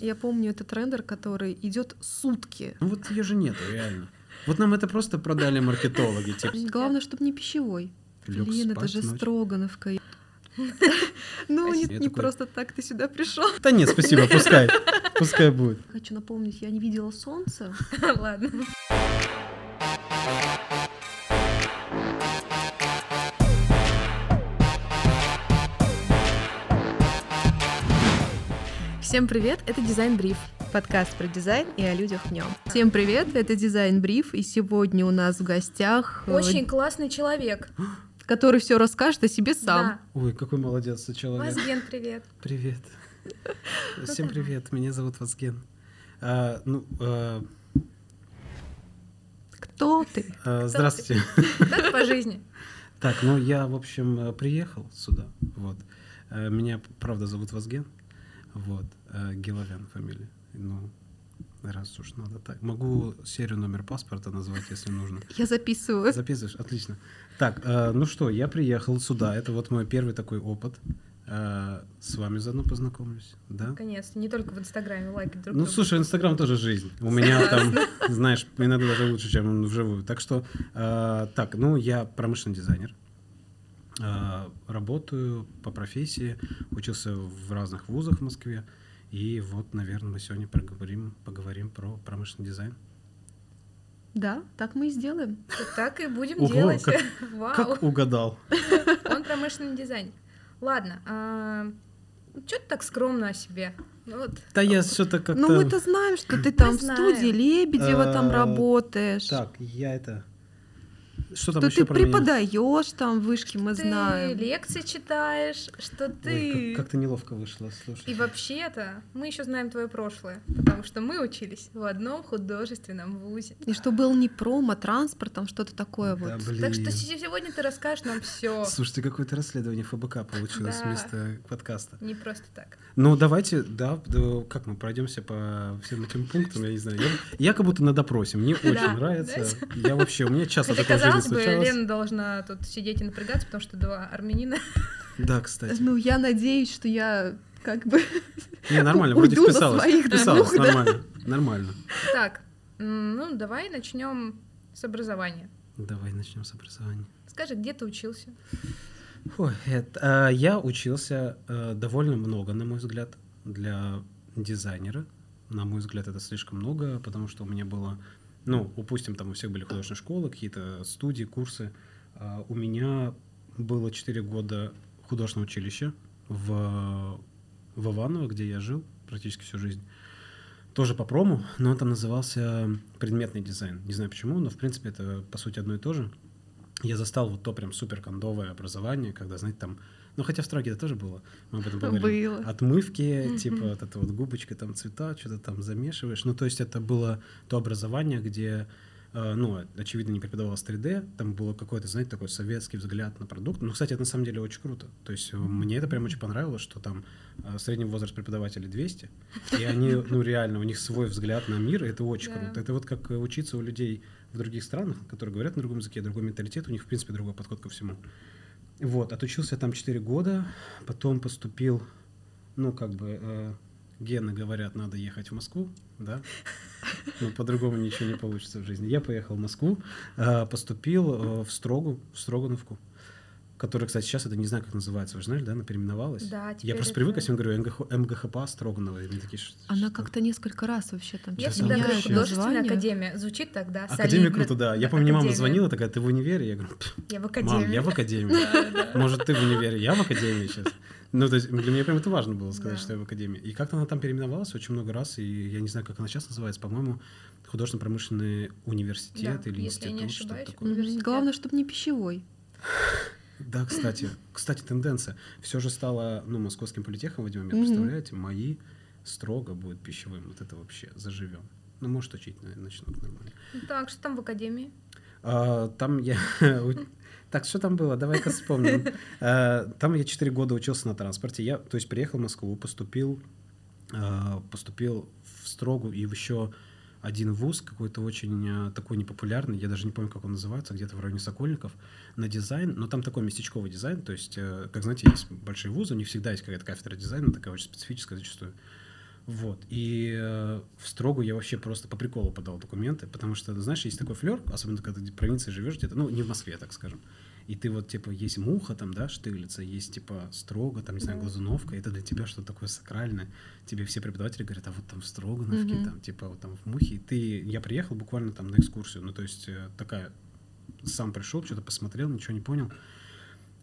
Я помню этот рендер, который идет сутки. Ну вот ее же нету, реально. Вот нам это просто продали маркетологи. Типа. Главное, чтобы не пищевой. Блин, это же ночью. Строгановка. Ну, не, Я не просто так ты сюда пришел. Да нет, спасибо, пускай. Пускай будет. Хочу напомнить, я не видела солнца. Ладно. Всем привет, это Дизайн Бриф. Подкаст про дизайн и о людях в нем. Всем привет, это Дизайн Бриф, и сегодня у нас в гостях, э, Очень классный человек. который все расскажет о себе сам. Ой, какой молодец Да. человек. Вазген, привет. Привет. Всем привет, меня зовут Вазген. А, ну, а, Кто ты? а, здравствуйте. Как по жизни? Так, ну я, в общем, приехал сюда. Вот. Э, Меня, правда, зовут Вазген. Вот. Э, Геловян фамилия. Ну, раз уж надо так. Могу серию номер паспорта назвать, если нужно. Я записываю. Записываешь? Отлично. Так, э, ну что, я приехал сюда. Это вот мой первый такой опыт. Э, С вами заодно познакомлюсь, да? Наконец-то. Не только в Инстаграме лайкать друг Ну, друга. слушай, Инстаграм тоже жизнь. У меня там, знаешь, иногда даже лучше, чем вживую. Так что, э, так, ну, я промышленный дизайнер. Э, работаю по профессии, учился в разных вузах в Москве. И вот, наверное, мы сегодня поговорим, поговорим про промышленный дизайн. Да, так мы и сделаем. Так и будем делать. как- угадал? Он промышленный дизайнер. Ладно. Что ты так скромно о себе? Ну вот. Да я что-то как-то... Ну мы-то знаем, что ты там в студии Лебедева там Э, работаешь. Так, я это... Что там Что еще ты про меня? преподаешь там в вышке, мы ты знаем. лекции читаешь, что Ой, ты... как- как-то неловко вышло, слушай. И вообще-то мы еще знаем твое прошлое, потому что мы учились в одном художественном вузе. И что был не промо, транспорт, там что-то такое Да, вот. блин. Так что се- сегодня ты расскажешь нам все. Слушайте, какое-то расследование ФБК получилось Да. вместо подкаста. Не просто так. Ну, давайте, да, да, как мы пройдемся по всем этим пунктам, я не знаю. Я, я как будто на допросе, мне очень Да, нравится. Я вообще, у меня часто Хотя, такое в жизни казалось бы, случалось. Лена должна тут сидеть и напрягаться, потому что два армянина. Да, кстати. Ну, я надеюсь, что я как бы... Не, нормально, вроде вписалась. своих Вписалась, двух, да. нормально, нормально. Так, ну давай начнем с образования. Давай начнем с образования. Скажи, где ты учился? Ой, это, а, я учился э, довольно много, на мой взгляд, для дизайнера. На мой взгляд, это слишком много, потому что у меня было, ну, упустим, там у всех были художественные школы, какие-то студии, курсы. А у меня было 4 года художественного училища в, в Иваново, где я жил практически всю жизнь. Тоже по прому, но там назывался предметный дизайн. Не знаю почему, но в принципе это по сути одно и то же. Я застал вот то прям супер кондовое образование, когда, знаете, там, ну хотя в строке это тоже было, мы об этом поговорили. Было. Отмывки, типа вот эта вот губочка, там цвета, что-то там замешиваешь. Ну то есть это было то образование, где, э, ну очевидно не преподавалось 3D, там было какой-то, знаете, такой советский взгляд на продукт. Ну, кстати, это на самом деле очень круто. То есть э, мне это прям очень понравилось, что там э, средний возраст преподавателей 200, и они, ну реально, у них свой взгляд на мир, и это очень Да. круто. Это вот как учиться у людей в других странах, которые говорят на другом языке, другой менталитет, у них, в принципе, другой подход ко всему. Вот, отучился там 4 года, потом поступил, ну, как бы, э, гены говорят, надо ехать в Москву, да, ну, по-другому ничего не получится в жизни. Я поехал в Москву, э, поступил э, в Строгу, в Строгановку, которая, кстати, сейчас это не знаю, как называется, вы же знали, да, она переименовалась. Да, Я просто это- привык, я всем говорю, МГХ, МГХПА Строганова, и они такие, «Что- Она что?» как-то несколько раз вообще там Я Сейчас всегда говорю, художественная академия. Звучит тогда Академия круто, да. Я помню, мне мама звонила, такая, ты в универе? Я говорю, «Пф, Я в мам, академии. я в академии. Может, ты в универе, я в академии сейчас. Ну, то есть для меня прям это важно было сказать, Да. что я в академии. И как-то она там переименовалась очень много раз, и я не знаю, как она сейчас называется, по-моему, художественно-промышленный университет Да, или если институт, что-то такое. Университет. Главное, чтобы не пищевой. Да, кстати, кстати, тенденция. Все же стало, ну, московским политехом в один момент, Мгм. представляете, мои строго будет пищевым. Вот это вообще заживем. Ну, может, учить на- начнут нормально. Так, что там в академии? А, Там я... Так, что там было? Давай-ка вспомним. А, Там я 4 года учился на транспорте. Я, то есть, приехал в Москву, поступил, а, поступил в Строгу и в еще один вуз, какой-то очень а, такой непопулярный, я даже не помню, как он называется, где-то в районе Сокольников, на дизайн, но там такой местечковый дизайн, то есть, э, как знаете, есть большие вузы, у них всегда есть какая-то кафедра дизайна, такая очень специфическая зачастую. Вот. И э, в Строгу я вообще просто по приколу подал документы, потому что, знаешь, есть такой флер, особенно когда ты в провинции живешь где-то, ну, не в Москве, так скажем. И ты вот, типа, есть муха там, да, штыглица, есть, типа, строго, там, не знаю, глазуновка, это для тебя что-то такое сакральное. Тебе все преподаватели говорят, а вот там в Строгановке, Мгм. там, типа, вот там в мухе. И ты, я приехал буквально там на экскурсию, ну, то есть э, такая, сам пришел, что-то посмотрел, ничего не понял.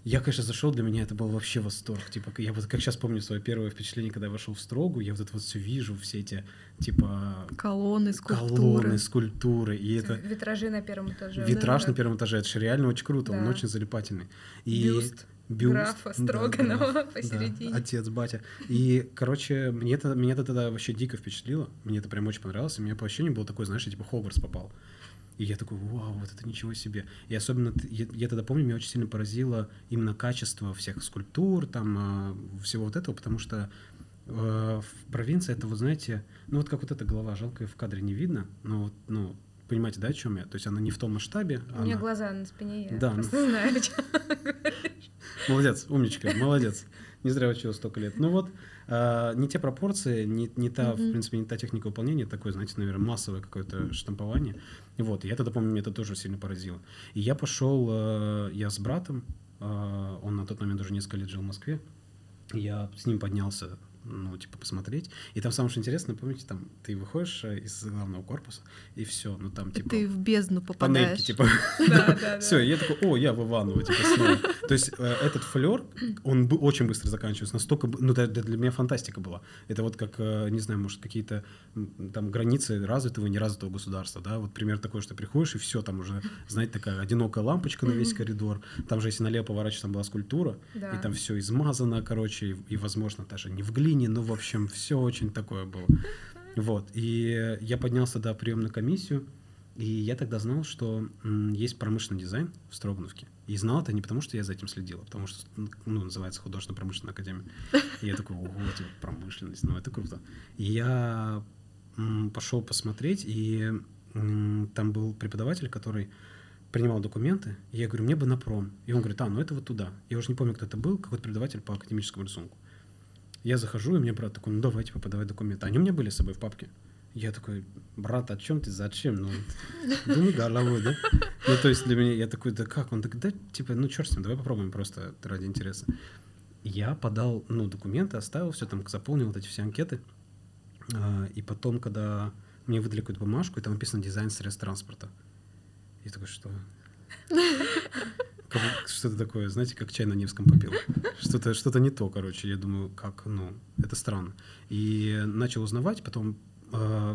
Я, конечно, зашел, для меня это был вообще восторг. Типа, я вот как сейчас помню свое первое впечатление, когда я вошел в Строгу, я вот это вот все вижу, все эти, типа, Колонны, скульптуры. колонны, скульптуры, и это Витражи на первом этаже. витраж Да. на первом этаже, это же реально очень круто, он Да. очень залипательный. И Бюст бюст, графа да, Строганова граф, посередине. да, отец, батя. И, короче, мне это, меня это тогда вообще дико впечатлило, мне это прям очень понравилось, и у меня по ощущению было такое, знаешь, я типа Хогвартс попал. И я такой, вау, вот это ничего себе. И особенно, я, я тогда помню, меня очень сильно поразило именно качество всех скульптур, там, а, всего вот этого, потому что э, в провинции это, вот знаете, ну вот как вот эта голова, жалко ее в кадре не видно, но, вот, ну, понимаете, да, о чем я? То есть она не в том масштабе. У меня она- глаза на спине, я Да, просто знаю, о чём. Молодец, умничка, молодец. Не зря училась столько лет. Ну вот, а, не те пропорции, не, не та, в Мгм. принципе, не та техника выполнения, такое, знаете, наверное, массовое какое-то штампование. Вот, и я тогда помню, меня это тоже сильно поразило. И я пошел, э, я с братом, э, он на тот момент уже несколько лет жил в Москве, я с ним поднялся, ну, типа, посмотреть. И там самое что интересное, помните, там ты выходишь э, из главного корпуса, и все, ну там, типа, Ты в бездну панельки, попадаешь. типа, Да, да, да. все, я такой, о, я в Иваново, типа, снова. То есть э, этот флер, он очень быстро заканчивается, настолько, ну, для меня фантастика была. Это вот как, э, не знаю, может, какие-то там границы развитого и неразвитого государства, да, вот пример такой, что приходишь, и все, там уже, знаете, такая одинокая лампочка на весь коридор, там же, если налево поворачиваешь, там была скульптура, и там все измазано, короче, и, и, возможно, даже не в глине, но, в общем, все очень такое было. Вот, и я поднялся до приемной комиссию, и я тогда знал, что есть промышленный дизайн в Строгановке. И знал это не потому, что я за этим следил, а потому что, ну, называется художественно-промышленная академия. И я такой, ого, типа, промышленность, ну, это круто. И я пошел посмотреть, и там был преподаватель, который принимал документы, и я говорю, мне бы на пром. И он говорит, а, ну это вот туда. Я уже не помню, кто это был, какой-то преподаватель по академическому рисунку. Я захожу, и мне брат такой, ну давайте подавать документы. Они у меня были с собой в папке. Я такой, брат, о чем ты, зачем? Ну, думай головой, да? Ну, то есть для меня, я такой, да как? Он такой, да, типа, ну, черт с ним, давай попробуем просто ради интереса. Я подал, ну, документы, оставил все там, заполнил вот эти все анкеты. А, И потом, когда мне выдали какую-то бумажку, и там написано дизайн средств транспорта. Я такой, что? Что-то такое, знаете, как чай на Невском попил. Что-то что не то, короче. Я думаю, как, ну, это странно. И начал узнавать, потом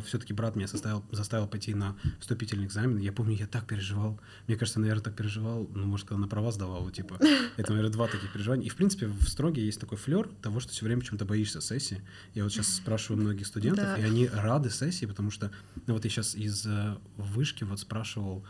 все-таки брат меня составил, заставил пойти на вступительный экзамен. Я помню, я так переживал. Мне кажется, наверное, так переживал, ну, может, когда на права сдавал, типа. Это, наверное, два таких переживания. И, в принципе, в строге есть такой флер того, что все время почему-то боишься сессии. Я вот сейчас спрашиваю многих студентов, Да. и они рады сессии, потому что, ну, вот я сейчас из э, вышки вот спрашивал,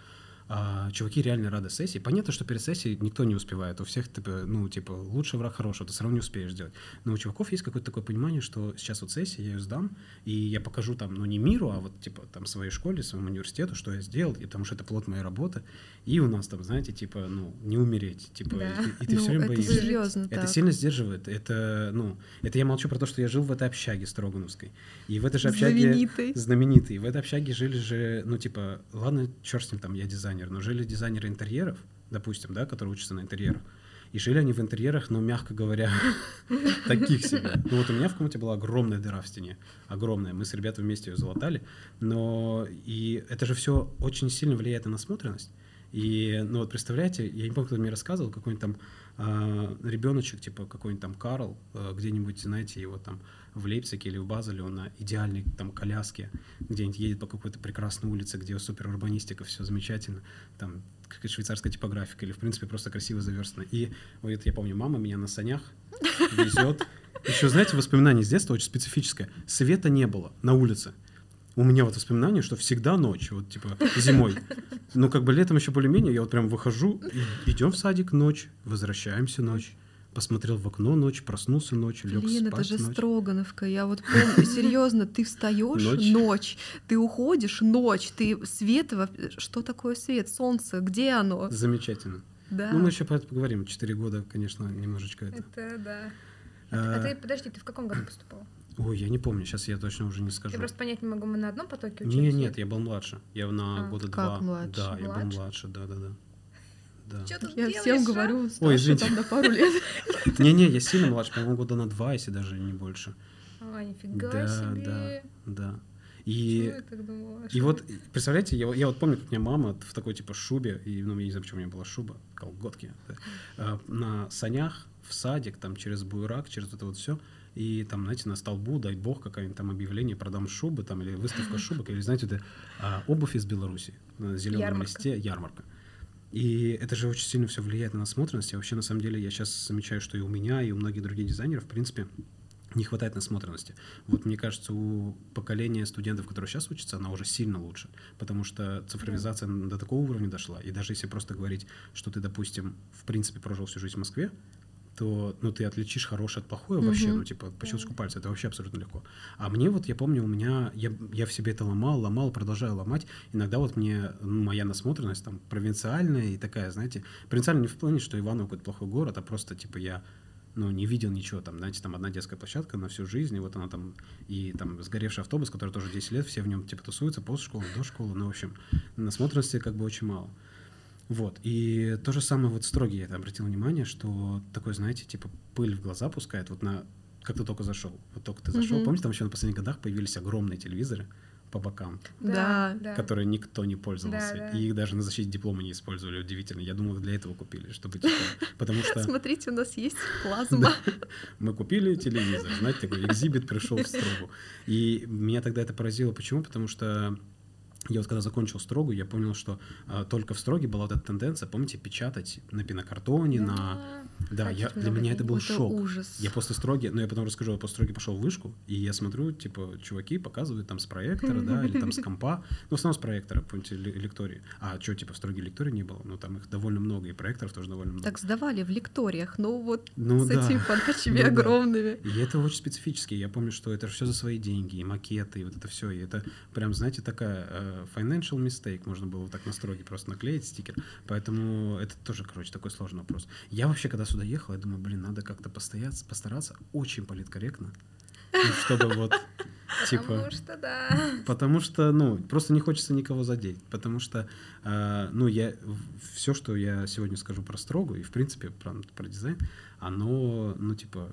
а, чуваки реально рады сессии. Понятно, что перед сессией никто не успевает. У всех, типа, ну, типа, лучше враг хорошего, ты все равно не успеешь сделать. Но у чуваков есть какое-то такое понимание, что сейчас вот сессия, я ее сдам, и я покажу там, ну, не миру, а вот, типа, там, своей школе, своему университету, что я сделал, и потому что это плод моей работы. И у нас там, знаете, типа, ну, не умереть, типа, Да. и, и ты ну, все время это боишься. серьезно Это так. сильно сдерживает. Это, ну, это я молчу про то, что я жил в этой общаге Строгановской. И в этой же общаге... Знаменитый. Знаменитый. В этой общаге жили же, ну, типа, ладно, черт с ним, там, я дизайнер, но жили дизайнеры интерьеров, допустим, да, которые учатся на интерьерах. И жили они в интерьерах, но, мягко говоря, таких себе. Ну, вот у меня в комнате была огромная дыра в стене. Огромная. Мы с ребятами вместе ее залатали. Но и это же все очень сильно влияет на насмотренность. И, ну вот представляете, я не помню, кто мне рассказывал, какой-нибудь там а, ребеночек, типа какой-нибудь там Карл, а, где-нибудь, знаете, его там в Лейпциге или в Базеле, он на идеальной там коляске, где-нибудь едет по какой-то прекрасной улице, где супер урбанистика, все замечательно, там какая-то швейцарская типографика или, в принципе, просто красиво заверстано. И вот я помню, мама меня на санях везет. Еще, знаете, воспоминание с детства очень специфическое. Света не было на улице. У меня вот воспоминание, что всегда ночь, вот типа зимой. Ну, как бы летом еще более-менее, я вот прям выхожу, идем в садик ночь, возвращаемся ночь. Посмотрел в окно ночь, проснулся ночь, лег Блин, спать это же ночь. Строгановка. Я вот помню, серьезно, ты встаешь Ночь. ночь. ты уходишь ночь, ты свет, что такое свет, солнце, где оно? Замечательно. Да. Ну, мы еще про это поговорим. Четыре года, конечно, немножечко это. Это да. А, А ты, подожди, ты в каком году поступал? Ой, я не помню, сейчас я точно уже не Я скажу. просто понять не могу, мы на одном потоке Не, учились? нет, я был младше. Я на А, года как два. младше? Да, я был Младше? младше, да, да, да. Да. Чё тут Я делаешь, всем а? говорю, Ой, старше извините. там на пару лет. Не-не, я сильно младше, по-моему, года на два, если даже не больше. А, нифига Да, себе. да, да. И, я и вот, представляете, я, я вот помню, как у меня мама в такой типа шубе, и, ну, я не знаю, почему у меня была шуба, колготки, да, а, на санях в садик, там, через буерак, через это вот все, и там, знаете, на столбу, дай бог, какое-нибудь там объявление, продам шубы, там, или выставка шубок, или, знаете, это а, обувь из Беларуси на зеленом Ярмарка. листе, ярмарка. И это же очень сильно все влияет на насмотренность. И вообще, на самом деле, я сейчас замечаю, что и у меня, и у многих других дизайнеров, в принципе, не хватает насмотренности. Вот мне кажется, у поколения студентов, которые сейчас учатся, она уже сильно лучше, потому что цифровизация до такого уровня дошла. И даже если просто говорить, что ты, допустим, в принципе прожил всю жизнь в Москве, то ну, ты отличишь хорошее от плохое вообще, ну, типа, по щелчку пальца, это вообще абсолютно легко. А мне вот, я помню, у меня, я, я в себе это ломал, ломал, продолжаю ломать. Иногда вот мне ну, моя насмотренность там провинциальная и такая, знаете, провинциальная не в плане, что Иваново какой-то плохой город, а просто, типа, я ну, не видел ничего, там, знаете, там одна детская площадка на всю жизнь, и вот она там, и там сгоревший автобус, который тоже 10 лет, все в нем, типа, тусуются, после школы, до школы, ну, в общем, насмотренности как бы очень мало. Вот, и то же самое вот строгий, я это обратил внимание, что такой, знаете, типа, пыль в глаза пускает, вот на, как ты только зашел, вот только ты зашел, Мгм. помните, там еще на последних годах появились огромные телевизоры по бокам, Да, да. которые никто не пользовался, Да, да. и их даже на защите диплома не использовали, удивительно, я думал, их для этого купили, чтобы, типа, потому что... Смотрите, у нас есть плазма. Мы купили телевизор, знаете, такой экзибит пришел в строгу. И меня тогда это поразило. Почему? Потому что я вот когда закончил строгу, я понял, что а, только в строге была вот эта тенденция, помните, печатать на пенокартоне, на... Да, я, для меня это был Это шок. ужас. Я после строги, ну я потом расскажу, я после строги пошел в вышку, и я смотрю, типа, чуваки показывают там с проектора, да, или там с компа, ну, в основном с проектора, помните, ле- лектории. А что, типа, в строге лектории не было? Ну, там их довольно много, и проекторов тоже довольно много. Так сдавали в лекториях, ну вот Ну с да. этими подачами Ну да. огромными. И это очень специфически. Я помню, что это все за свои деньги, и макеты, и вот это все. И это прям, знаете, такая э, financial mistake. Можно было вот так на строге просто наклеить стикер. Поэтому это тоже, короче, такой сложный вопрос. Я вообще, когда сюда ехал, я думаю, блин, надо как-то постояться, постараться очень политкорректно. Ну, чтобы вот, типа... Потому что да. Потому что, ну, просто не хочется никого задеть. Потому что, э, ну, я все, что я сегодня скажу про строгу, и в принципе про, про дизайн, оно, ну, типа,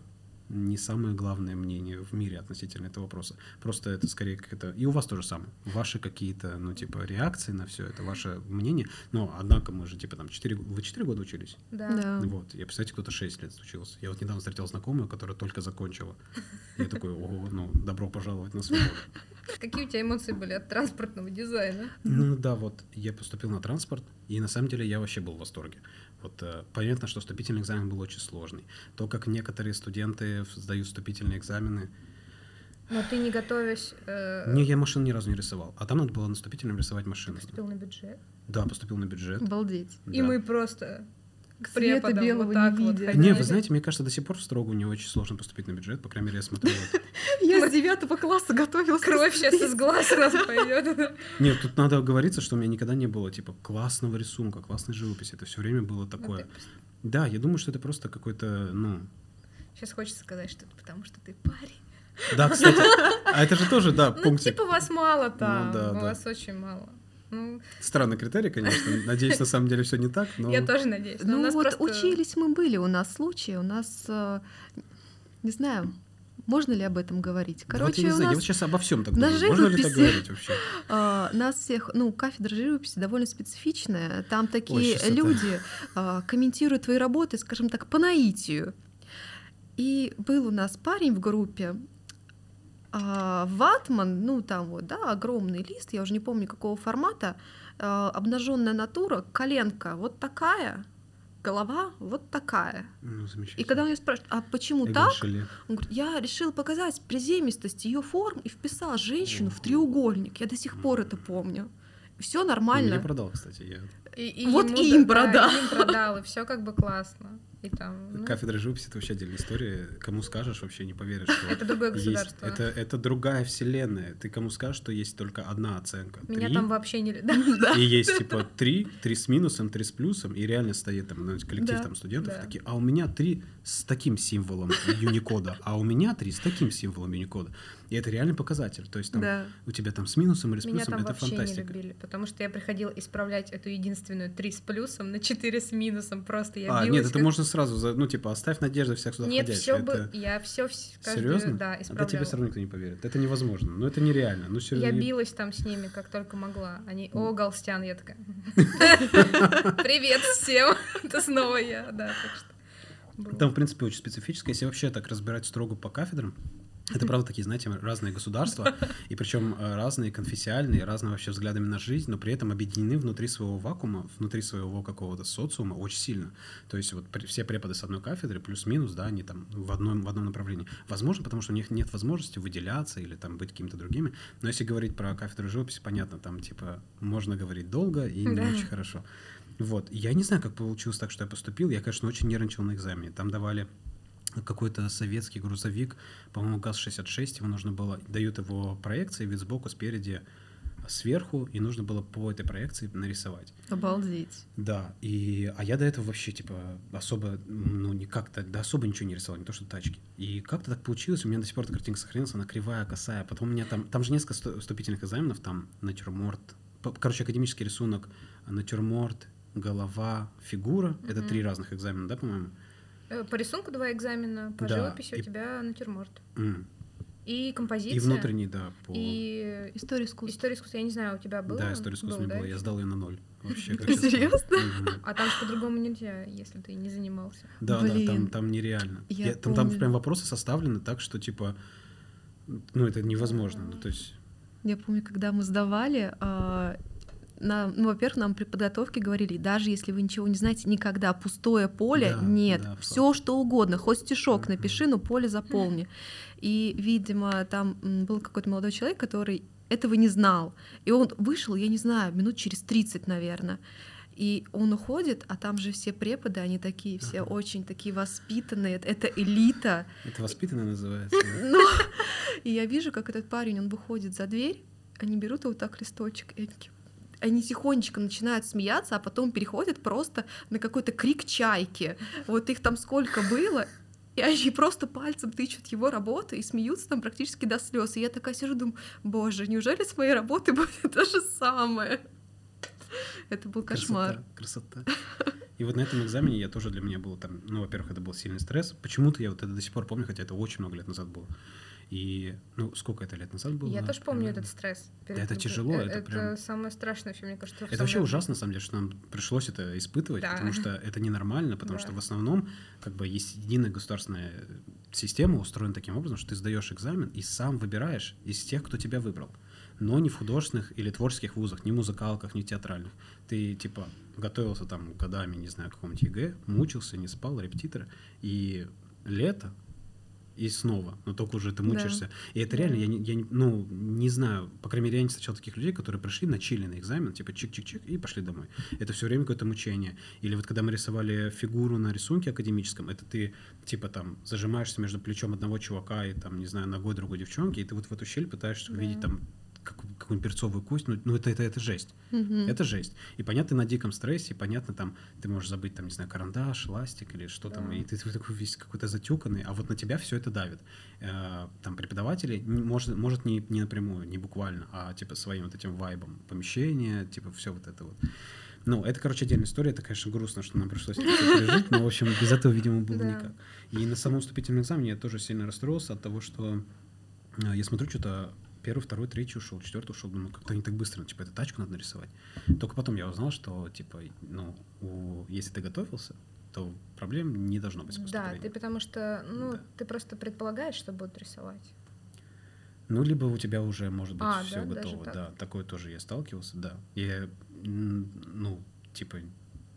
не самое главное мнение в мире относительно этого вопроса. Просто это скорее как это... И у вас то же самое. Ваши какие-то, ну, типа, реакции на все это, ваше мнение. Но, однако, мы же, типа, там, 4... Вы 4 года учились? Да. Да. Вот. Я, представляете, кто-то 6 лет учился. Я вот недавно встретил знакомую, которая только закончила. Я такой, ого, ну, добро пожаловать на свободу. Какие у тебя эмоции были от транспортного дизайна? Ну да, вот я поступил на транспорт, и на самом деле я вообще был в восторге. Вот э, понятно, что вступительный экзамен был очень сложный. То, как некоторые студенты сдают вступительные экзамены. Но ты не готовясь... э, Не, я машин ни разу не рисовал. А там надо было на вступительном рисовать машины. поступил на бюджет. Да, поступил на бюджет. Обалдеть. И да. мы просто к Света преподам белого вот так не вот ходили. Не, вы знаете, мне кажется, до сих пор в строгу не очень сложно поступить на бюджет. По крайней мере, я смотрю. Я с девятого класса готовилась. Кровь сейчас из глаз сразу пойдет. Нет, тут надо говориться, что у меня никогда не было типа классного рисунка, классной живописи. Это все время было такое. Да, я думаю, что это просто какой-то, ну, Сейчас хочется сказать, что это потому, что ты парень. Да, кстати, а это же тоже, да, Ну, пунктик. типа вас мало там. Ну, да. вас очень мало. Ну, Странный критерий, конечно. Надеюсь, на самом деле все не так, но... я тоже надеюсь. Но у Ну нас вот просто... учились мы были, у нас случаи, у нас, э, не знаю, можно ли об этом говорить. Да вот Короче, я не у знаю, я нас вот сейчас обо всем так на думаю. Можно ли так живописи- говорить вообще? А, нас всех, ну, кафедра живописи довольно специфичная. Там такие это- люди а, комментируют твои работы, скажем так, по наитию. И был у нас парень в группе, а, ватман, ну там вот, да, огромный лист, я уже не помню какого формата, обнаженная натура, коленка вот такая, голова вот такая. Ну, замечательно. И когда у меня спрашивают, а почему Я так? Шеле. Он говорит, я решил показать приземистость ее форм и вписал женщину в треугольник. Я до сих пор это помню. Все Ну, нормально. Мне продал, кстати. Я... И, и Вот ему и им да, продал. и им продал, и все как бы классно. И там, ну, Кафедра живописи — это вообще отдельная история. Кому скажешь, вообще не поверишь, что это другое есть. государство. Это, это другая вселенная. Ты кому скажешь, что есть только одна оценка. Меня там вообще не... Да. И есть типа три, три с минусом, три с плюсом, и реально стоит там коллектив там студентов такие, а у меня три с таким символом Юникода, а у меня три с таким символом Юникода. И это реальный показатель. То есть там Да. у тебя там с минусом или с Меня плюсом, там это вообще не фантастика. любили, потому что я приходила исправлять эту единственную три с плюсом на четыре с минусом. Просто я А, билась нет, это как- можно сразу, за- ну, типа, оставь надежды всех сюда Нет, входящих. все Это- бы... Я все Серьезно? Да, А да тебе исправляла. все равно никто не поверит. Это невозможно. Ну, это нереально. Ну, Я серьезно. билась там с ними, как только могла. Они, о, Галстян, я такая. Привет всем! Это снова я, да, так что. Было. Там, в принципе, очень специфическое. Если вообще так разбирать строго по кафедрам, это правда такие, знаете, разные государства, и причем э, разные конфессиальные, разные вообще взглядами на жизнь, но при этом объединены внутри своего вакуума, внутри своего какого-то социума очень сильно. То есть вот все преподы с одной кафедры, плюс-минус, да, они там в одном, в одном направлении. Возможно, потому что у них нет возможности выделяться или там быть какими-то другими. Но если говорить про кафедру живописи, понятно, там типа можно говорить долго и не Да. очень хорошо. Вот. Я не знаю, как получилось так, что я поступил. Я, конечно, очень нервничал на экзамене. Там давали какой-то советский грузовик, по-моему, ГАЗ-66, его нужно было, дают его проекции, вид сбоку, спереди, сверху, и нужно было по этой проекции нарисовать. Обалдеть. Да, и, а я до этого вообще, типа, особо, ну, не как-то, да особо ничего не рисовал, не то что тачки. И как-то так получилось, у меня до сих пор эта картинка сохранилась, она кривая, косая. Потом у меня там, там же несколько вступительных экзаменов, там натюрморт, короче, академический рисунок, натюрморт, голова, фигура. Это Мгм. три разных экзамена, да, по-моему? Э, По рисунку два экзамена, по Да, живописи и- у тебя натюрморт. М. И композиция. И внутренний, да, по... И История искусства. история искусства, я не знаю, у тебя было? да, история искусства Был, не да? было, я сдал ее на ноль. Вообще, Серьезно? А там же по-другому нельзя, если ты не занимался. Да, да, там, там нереально. Я Я- там, там прям вопросы составлены так, что типа, ну это невозможно. Ну, то есть, Я помню, когда мы сдавали, а, нам, ну, во-первых, нам при подготовке говорили, даже если вы ничего не знаете, никогда пустое поле Да, нет, да, все что угодно, хоть стишок Мгм. напиши, но поле заполни. И, видимо, там был какой-то молодой человек, который этого не знал, и он вышел, я не знаю, минут через 30, наверное. И он уходит, а там же все преподы, они такие, все Ага. очень такие воспитанные, это элита. это воспитанно называется. Ну, и я вижу, как этот парень, он выходит за дверь, они берут вот так листочек, и такие- они тихонечко начинают смеяться, а потом переходят просто на какой-то крик чайки. Вот их там сколько было, и они просто пальцем тычут его работы и смеются там практически до слез. И я такая сижу, думаю, боже, неужели с моей работой будет то же самое? Это был кошмар. Красота, красота. И вот на этом экзамене я тоже для меня был там, ну, во-первых, это был сильный стресс. Почему-то я вот это до сих пор помню, хотя это очень много лет назад было. И, ну, сколько это лет назад было? Я тоже помню примерно? этот стресс. перед это выбором. тяжело, Э, это прям- самое страшное вообще, мне кажется. Это вообще ужасно, на самом деле, что нам пришлось это испытывать, Да. потому что это ненормально, потому Да. что в основном как бы есть единая государственная система устроена таким образом, что ты сдаешь экзамен и сам выбираешь из тех, кто тебя выбрал. Но не в художественных или творческих вузах, не музыкалках, не в театральных. Ты, типа, готовился там годами, не знаю, к какому-нибудь ЕГЭ, мучился, не спал, репетиторы, и лето, и снова, но только уже ты Да. мучаешься. И это Да. реально, я, не, я ну, не знаю, по крайней мере, я не встречал таких людей, которые пришли на чили на экзамен, типа чик-чик-чик, и пошли домой. Это все время какое-то мучение. Или вот когда мы рисовали фигуру на рисунке академическом, это ты, типа, там, зажимаешься между плечом одного чувака и, там, не знаю, ногой другой девчонки, и ты вот в эту щель пытаешься Да. увидеть, там, какую-нибудь перцовую кость, ну, ну это, это, это жесть. Мгм. Это жесть. И понятно, ты на диком стрессе, понятно, там, ты можешь забыть, там, не знаю, карандаш, ластик или что там, Да. и ты, такой весь какой-то затюканный, а вот на тебя все это давит. Э, Там преподаватели, может, может не, не напрямую, не буквально, а типа своим вот этим вайбом помещения, типа все вот это вот. Ну, это, короче, отдельная история. Это, конечно, грустно, что нам пришлось это пережить, но, в общем, без этого, видимо, было Да. никак. И на самом вступительном экзамене я тоже сильно расстроился от того, что э, я смотрю, что-то первый, второй, третий ушел, четвертый ушел, думаю, как-то не так быстро, типа, эту тачку надо нарисовать. Только потом я узнал, что, типа, ну, у- если ты готовился, то проблем не должно быть с Да, ты потому что, ну, Да. ты просто предполагаешь, что будут рисовать. Ну, либо у тебя уже, может быть, А, все да, готово. так? Да, такое тоже я сталкивался, да. Я, ну, типа,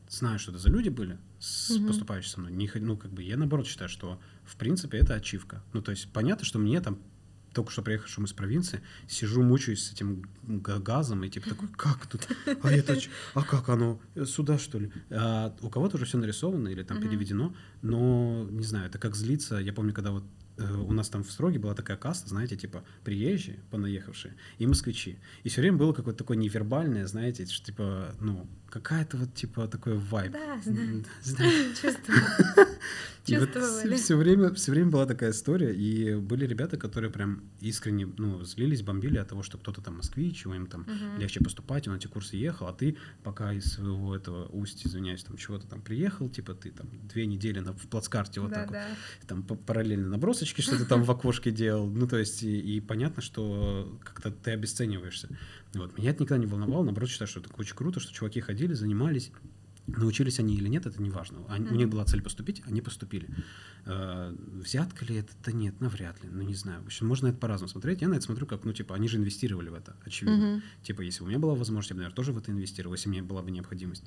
знаю, что это за люди были, с, Мгм. поступающие со мной. Не, ну, как бы, я наоборот считаю, что, в принципе, это ачивка. Ну, то есть, понятно, что мне там только что приехавшему из провинции, сижу, мучаюсь с этим га- газом, и типа такой, как тут? А это а как оно? Сюда, что ли? А у кого-то уже все нарисовано или там переведено, но, не знаю, это как злиться. Я помню, когда вот э, у нас там в Строге была такая каста, знаете, типа приезжие, понаехавшие, и москвичи. И все время было какое-то такое невербальное, знаете, что типа, ну, какая-то вот типа такой вайб. Да, знаю. Вот все, время, все время была такая история, и были ребята, которые прям искренне, ну, злились, бомбили от того, что кто-то там москвич, его им там легче поступать, он эти курсы ехал, а ты пока из своего этого усть, извиняюсь, там чего-то там приехал, типа ты там две недели на, в плацкарте вот Да, так вот, там параллельно набросочки что-то там в окошке делал, ну, то есть, и, и понятно, что как-то ты обесцениваешься. Вот, меня это никогда не волновало, наоборот, считаю, что это очень круто, что чуваки ходили, занимались, Научились они или нет, это не важно. Они- У них была цель поступить, они поступили. Э, Взятка ли это? Да нет, навряд ли. Ну, не знаю. В общем, можно это по-разному смотреть. Я на это смотрю как, ну, типа, они же инвестировали в это, очевидно. Мгм. Типа, если бы у меня была возможность, я бы, наверное, тоже в это инвестировал, если мне была бы необходимость.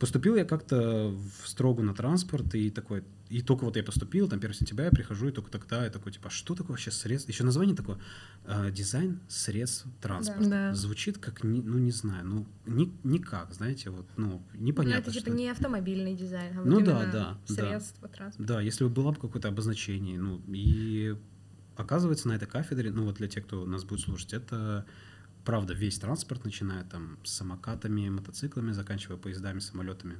Поступил я как-то в строгу на транспорт, и такой, и только вот я поступил, там 1 сентября я прихожу, и только тогда я такой, типа, а что такое вообще средство? Еще название такое, э, дизайн средств транспорта. Да. Звучит как, ну, не знаю, ну, ни, никак, знаете, вот, ну, Ну, непонятно. это типа что не автомобильный дизайн, а вот Ну да, да, да. средство транспорта. Да, если бы было бы какое-то обозначение, ну, и оказывается на этой кафедре, ну, вот для тех, кто нас будет слушать, это, правда, весь транспорт, начиная там с самокатами, мотоциклами, заканчивая поездами, самолетами,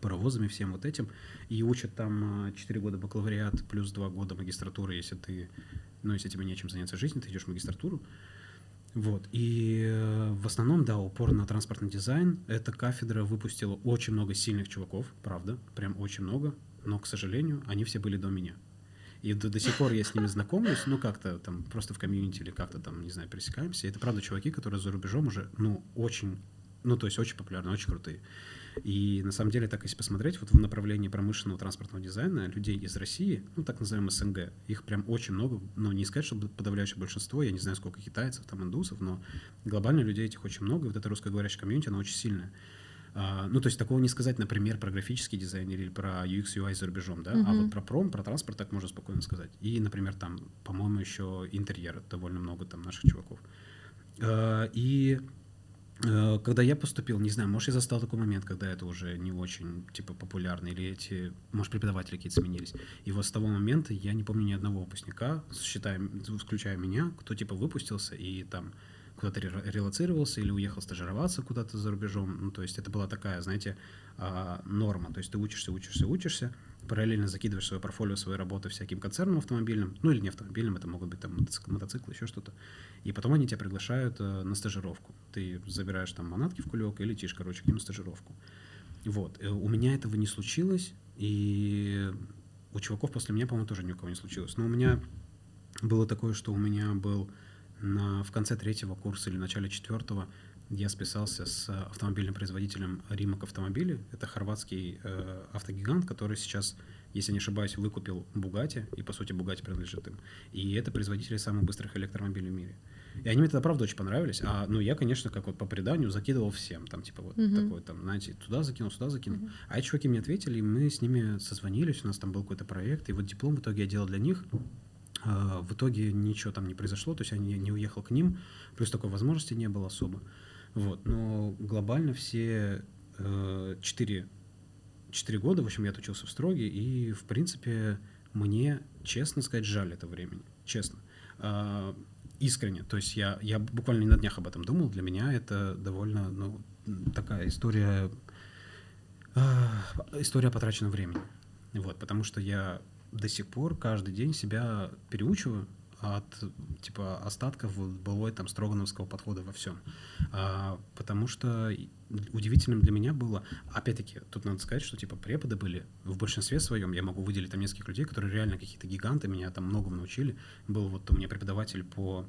паровозами, всем вот этим, и учат там 4 года бакалавриат плюс 2 года магистратуры, если ты, ну, если тебе нечем заняться в жизни, ты идешь в магистратуру, вот. И э, в основном, да, упор на транспортный дизайн. Эта кафедра выпустила очень много сильных чуваков, правда, прям очень много. Но, к сожалению, они все были до меня. И до, до сих пор я с ними знакомлюсь, ну, как-то там просто в комьюнити или как-то там, не знаю, пересекаемся. И это, правда, чуваки, которые за рубежом уже, ну, очень, ну, то есть очень популярны, очень крутые. И на самом деле, так если посмотреть, вот в направлении промышленного транспортного дизайна людей из России, ну, так называемый СНГ, их прям очень много, ну, не сказать, что подавляющее большинство, я не знаю, сколько китайцев, там, индусов, но глобально людей этих очень много, и вот эта русскоговорящая комьюнити, она очень сильная. А, ну, то есть такого не сказать, например, про графический дизайн или про UX, UI за рубежом, да, а Мгм. вот про пром, про транспорт так можно спокойно сказать. И, например, там, по-моему, еще интерьер, довольно много там наших чуваков. А, И э, когда я поступил, не знаю, может, я застал такой момент, когда это уже не очень, типа, популярно, или эти, может, преподаватели какие-то сменились. И вот с того момента я не помню ни одного выпускника, считая, включая меня, кто, типа, выпустился и там куда-то ре- релацировался или уехал стажироваться куда-то за рубежом. Ну, то есть это была такая, знаете, а, норма. То есть ты учишься, учишься, учишься, параллельно закидываешь свое портфолио, свои работы всяким концернам автомобильным, ну или не автомобильным, это могут быть там мотоцик- мотоциклы, еще что-то. И потом они тебя приглашают э, на стажировку. Ты забираешь там манатки в кулек и летишь, короче, к ним на стажировку. Вот. Э, У меня этого не случилось, и у чуваков после меня, по-моему, тоже ни у кого не случилось. Но у меня было такое, что у меня был на, в конце третьего курса или в начале четвертого я списался с автомобильным производителем Римок Автомобили. Это хорватский э, автогигант, который сейчас, если не ошибаюсь, выкупил Бугати, и, по сути, Бугати принадлежит им. И это производители самых быстрых электромобилей в мире. И они мне тогда, правда, очень понравились. А, ну, я, конечно, как вот по преданию закидывал всем. Там, типа, вот Мгм. такой, там, знаете, туда закинул, сюда закинул. Мгм. А эти чуваки мне ответили, и мы с ними созвонились, у нас там был какой-то проект, и вот диплом в итоге я делал для них. А, В итоге ничего там не произошло, то есть я не, не уехал к ним, плюс такой возможности не было особо. Вот, но глобально все э, четыре, четыре года, в общем, я отучился в Строге, и, в принципе, мне, честно сказать, жаль это времени, честно. А, искренне, то есть я, я буквально на днях об этом думал, для меня это довольно, ну, такая история, а, история потраченного времени. Вот, потому что я до сих пор каждый день себя переучиваю от типа остатков былой там строгановского подхода во всем. А, потому что удивительным для меня было, опять-таки, тут надо сказать, что типа преподы были в большинстве своем, я могу выделить там нескольких людей, которые реально какие-то гиганты, меня там многому научили. Был вот у меня преподаватель по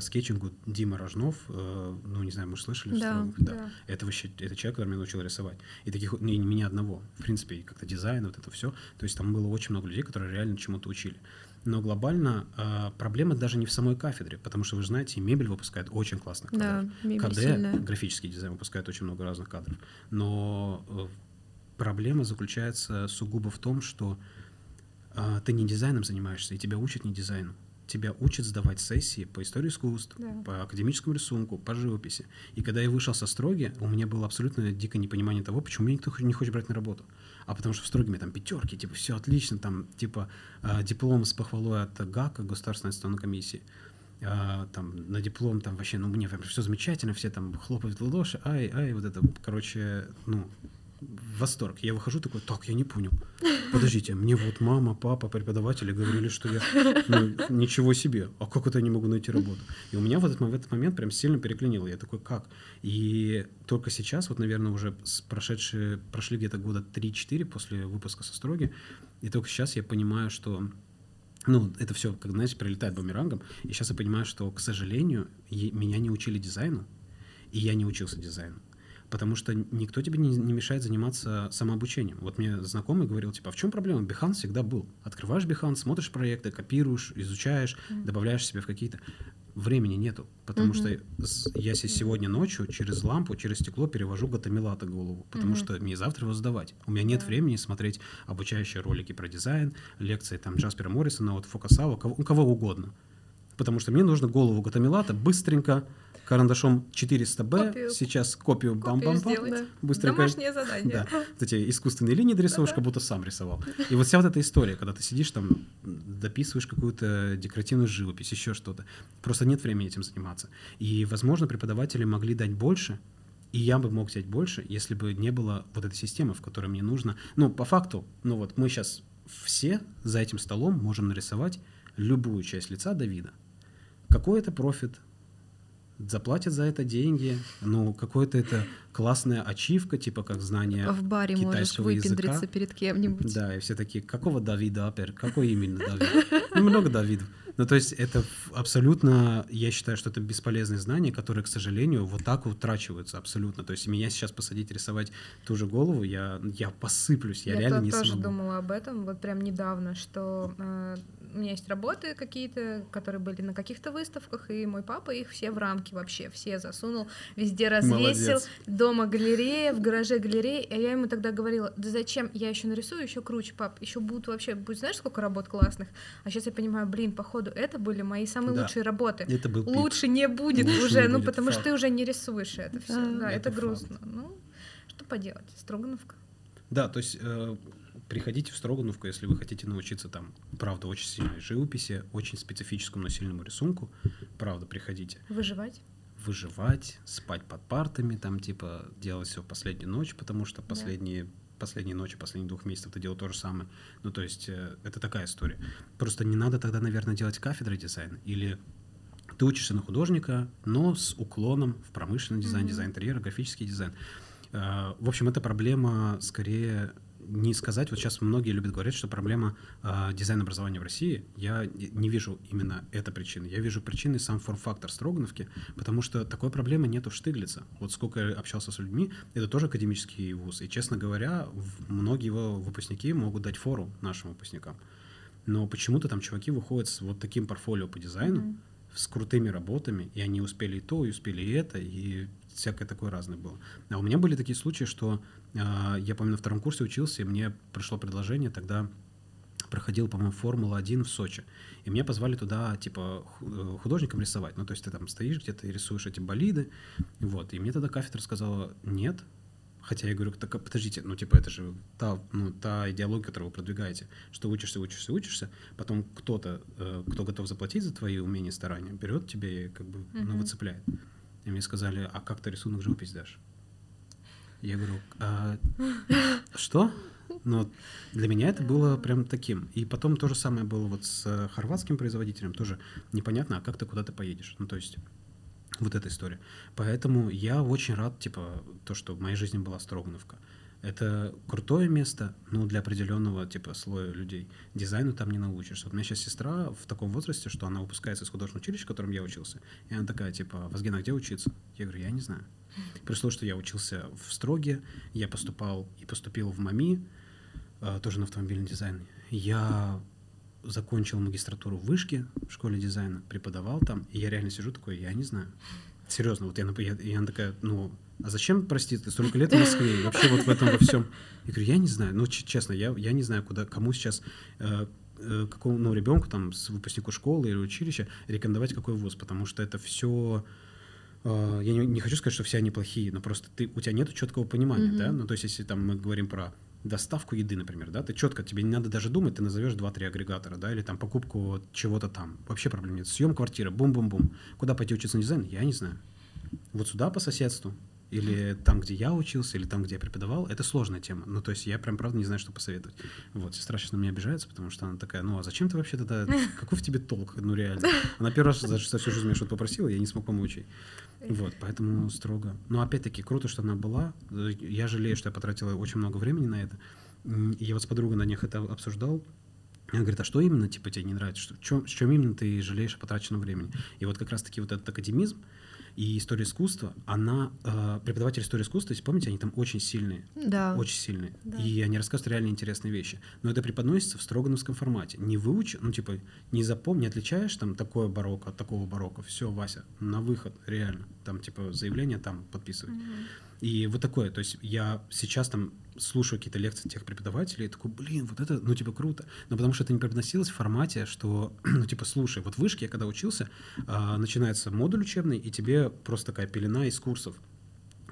скетчингу Дима Рожнов, э, ну не знаю, может слышали? в Да, Строговых? да. Это вообще, это человек, который меня научил рисовать. И таких, не, не меня одного. В принципе, и как-то дизайн, вот это все. То есть там было очень много людей, которые реально чему-то учили. Но глобально э, проблема даже не в самой кафедре, потому что, вы же знаете, мебель выпускает очень классных кадров. Да, мебель КД, сильная. графический дизайн, выпускает очень много разных кадров. Но э, проблема заключается сугубо в том, что э, ты не дизайном занимаешься, и тебя учат не дизайну. Тебя учат сдавать сессии по истории искусств, Да. по академическому рисунку, по живописи. И когда я вышел со строги, у меня было абсолютно дикое непонимание того, почему меня никто не хочет брать на работу. А потому что в строге мне там пятерки, типа, все отлично, там, типа, а, диплом с похвалой от ГАКа, Государственной аттестационной комиссии. А, там, на диплом там вообще, ну, мне все замечательно, все там хлопают в ладоши, ай, ай, вот это, короче, ну, восторг. Я выхожу такой, так, я не понял. Подождите, мне вот мама, папа, преподаватели говорили, что я ну, ничего себе, а как это я не могу найти работу? И у меня в этот, в этот момент прям сильно переклинило. Я такой, как? И только сейчас, вот, наверное, уже прошедшие, прошли где-то года 3-4 после выпуска со строги, и только сейчас я понимаю, что ну, это все, как, знаете, прилетает бумерангом. И сейчас я понимаю, что, к сожалению, меня не учили дизайну, и я не учился дизайну. Потому что никто тебе не, не мешает заниматься самообучением. Вот мне знакомый говорил, типа, а в чем проблема? Behance всегда был. Открываешь Behance, смотришь проекты, копируешь, изучаешь, добавляешь себе в какие-то... Времени нету, потому Мгм. что я се- сегодня ночью через лампу, через стекло перевожу гатамилата голову, потому Мгм. что мне завтра его сдавать. У меня нет Да. времени смотреть обучающие ролики про дизайн, лекции там Джаспера Моррисона, вот Фокасава, кого, у кого угодно. Потому что мне нужно голову гатамилата быстренько карандашом 400B, Копию. сейчас копию бам-бам-бам. Да. быстренько Домашнее задание. да. Вот эти искусственные линии дорисовываешь, как будто сам рисовал. И вот вся вот эта история, когда ты сидишь там, дописываешь какую-то декоративную живопись, еще что-то. Просто нет времени этим заниматься. И, возможно, преподаватели могли дать больше, и я бы мог взять больше, если бы не было вот этой системы, в которой мне нужно... Ну, по факту, ну вот мы сейчас все за этим столом можем нарисовать любую часть лица Давида. Какой это профит, заплатят за это деньги, ну, какое-то это классная ачивка, типа как знание В баре можешь выпендриться языка. перед кем-нибудь. Да, и все такие, какого Давида опер? Какой именно Давид? Ну, много Давидов. Ну, то есть это абсолютно, я считаю, что это бесполезные знания, которые, к сожалению, вот так утрачиваются абсолютно. То есть меня сейчас посадить рисовать ту же голову, я, я посыплюсь, я, Я реально то- не тоже смогу. думала об этом, вот прям недавно, что э, у меня есть работы какие-то, которые были на каких-то выставках, и мой папа их все в рамки вообще, все засунул, везде развесил, Молодец. дома галерея, в гараже галерея, и я ему тогда говорила, да зачем, я еще нарисую, еще круче, пап, еще будут вообще, будет знаешь, сколько работ классных, а сейчас я понимаю, блин, походу, это были мои самые Да. лучшие работы. Это был пик. Лучше не будет Лучше уже, не ну будет, потому что факт. ты уже не рисуешь это все. Да. Да, Это это, факт. грустно. Ну, что поделать, Строгановка. Да, то есть э, приходите в Строгановку, если вы хотите научиться там, правда, очень сильной живописи, очень специфическому, но сильному рисунку. Правда, приходите. Выживать. выживать, спать под партами, там типа делать все в последнюю ночь, потому что Да. последние последние ночи, последние двух месяцев ты делал то же самое. Ну, то есть э, это такая история. Просто не надо тогда, наверное, делать кафедры дизайна. Или ты учишься на художника, но с уклоном в промышленный дизайн, Мгм. дизайн интерьера, графический дизайн. Э, В общем, это проблема скорее не сказать, вот сейчас многие любят говорить, что проблема э, дизайн образования в России, я не вижу именно этой причины. Я вижу причины сам форм-фактор Строгановки, потому что такой проблемы нету в Штиглице. Вот сколько я общался с людьми, это тоже академический вуз. И, честно говоря, многие его выпускники могут дать фору нашим выпускникам. Но почему-то там чуваки выходят с вот таким портфолио по дизайну, Мгм. с крутыми работами, и они успели и то, и успели и это, и всякое такое разное было. А у меня были такие случаи, что а, я помню, на втором курсе учился, и мне пришло предложение тогда проходил, по-моему, Формула-1 в Сочи. И меня позвали туда, типа, э, художником рисовать. Ну, то есть ты там стоишь где-то и рисуешь эти болиды. Вот. И мне тогда кафедра сказала, нет. Хотя я говорю, так а подождите, ну, типа, это же та, ну, та идеология, которую вы продвигаете, что учишься, учишься, учишься, потом кто-то, э, кто готов заплатить за твои умения старания, берет тебя и как бы, ну, Мгм. выцепляет. И мне сказали, а как ты рисунок живопись дашь? Я говорю, «А, что? Но для меня это было прям таким. И потом то же самое было вот с э, хорватским производителем. Тоже непонятно, а как ты куда ты поедешь. Ну, то есть вот эта история. Поэтому я очень рад, типа, то, что в моей жизни была Строгановка. Это крутое место, но для определенного типа слоя людей. Дизайну там не научишься. Вот у меня сейчас сестра в таком возрасте, что она выпускается из художественного училища, в котором я учился. И она такая, типа, Вазгена, где учиться? Я говорю, я не знаю. При условии, что я учился в Строге, я поступал и поступил в МАМИ, э, тоже на автомобильный дизайн. Я закончил магистратуру в Вышке в школе дизайна, преподавал там, и я реально сижу такой, я не знаю. Серьезно, вот я, я, она такая, ну, а зачем, прости, ты столько лет в Москве, вообще вот в этом во всем. Я говорю, я не знаю, ну, честно, я, я не знаю, куда, кому сейчас, э, э, какому, ну, ребенку, там, с выпускнику школы или училища рекомендовать какой вуз, потому что это все я не, не хочу сказать, что все они плохие, но просто ты, у тебя нет четкого понимания, mm-hmm. да? Ну, то есть, если там мы говорим про доставку еды, например, да, ты четко, тебе не надо даже думать, ты назовешь 2-3 агрегатора, да, или там покупку чего-то там. Вообще проблем нет. Съем квартиры, бум-бум-бум. Куда пойти учиться на дизайн, я не знаю. Вот сюда по соседству, или там, где я учился, или там, где я преподавал, это сложная тема. Ну, то есть я прям, правда, не знаю, что посоветовать. Вот, сестра сейчас на меня обижается, потому что она такая, ну, а зачем ты вообще тогда, какой в тебе толк, ну, реально? Она первый раз за, за всю жизнь меня что-то попросила, я не смог помочь ей. Вот, поэтому строго. Но опять-таки, круто, что она была. Я жалею, что я потратила очень много времени на это. И я вот с подругой на них это обсуждал. Она говорит, а что именно, типа, тебе не нравится? Что, чем, с чем именно ты жалеешь о потраченном времени? И вот как раз-таки вот этот академизм, и история искусства, она, э, преподаватель истории искусства, если помните, они там очень сильные. Да. Очень сильные. Да. И они рассказывают реально интересные вещи. Но это преподносится в строгановском формате. Не выучи, ну, типа, не запомни, не отличаешь там такое барокко от такого барокко. Все, Вася, на выход, реально. Там, типа, заявление там подписывай. Угу. И вот такое, то есть я сейчас там слушаю какие-то лекции тех преподавателей и такой, блин, вот это, ну, типа, круто. Но потому что это не преподносилось в формате, что, ну, типа, слушай, вот в вышке я когда учился, а, начинается модуль учебный, и тебе просто такая пелена из курсов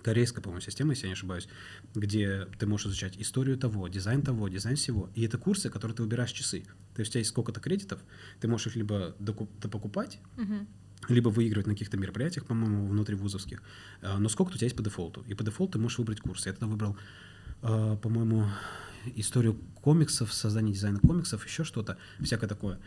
корейская, по-моему, система, если я не ошибаюсь, где ты можешь изучать историю того, дизайн того, дизайн всего. И это курсы, которые ты выбираешь часы. То есть у тебя есть сколько-то кредитов, ты можешь их либо допокупать, uh-huh либо выигрывать на каких-то мероприятиях, по-моему, внутривузовских, а, но сколько у тебя есть по дефолту. И по дефолту ты можешь выбрать курс. Я тогда выбрал, а, по-моему, историю комиксов, создание дизайна комиксов, еще что-то, всякое такое.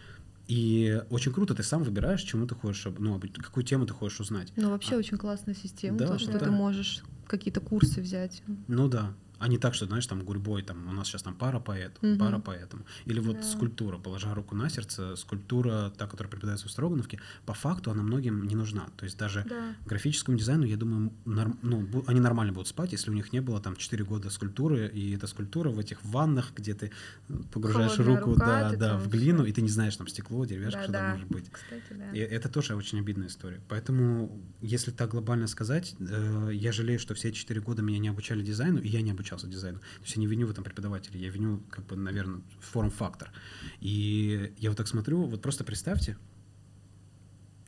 И очень круто, ты сам выбираешь, чему ты хочешь, ну, какую тему ты хочешь узнать. Ну, вообще а, очень классная система, да, то, что да. ты можешь какие-то курсы взять. Ну да, а не так, что, знаешь, там гурьбой, там у нас сейчас там пара поэт, угу. пара поэтому. Или вот да. скульптура, положа руку на сердце, скульптура, та, которая преподается в Строгановке, по факту она многим не нужна. То есть даже да. графическому дизайну, я думаю, норм, ну, они нормально будут спать, если у них не было там 4 года скульптуры, и эта скульптура в этих ваннах, где ты погружаешь Холодная руку рука, да, да, в глину, и ты не знаешь, там стекло, деревяшка, да, что да. там может быть. Кстати, да. И это тоже очень обидная история. Поэтому, если так глобально сказать, э, я жалею, что все эти 4 года меня не обучали дизайну, и я не обучался дизайну есть я не виню в этом преподавателя, я виню, как бы, наверное, форм-фактор. И я вот так смотрю, вот просто представьте,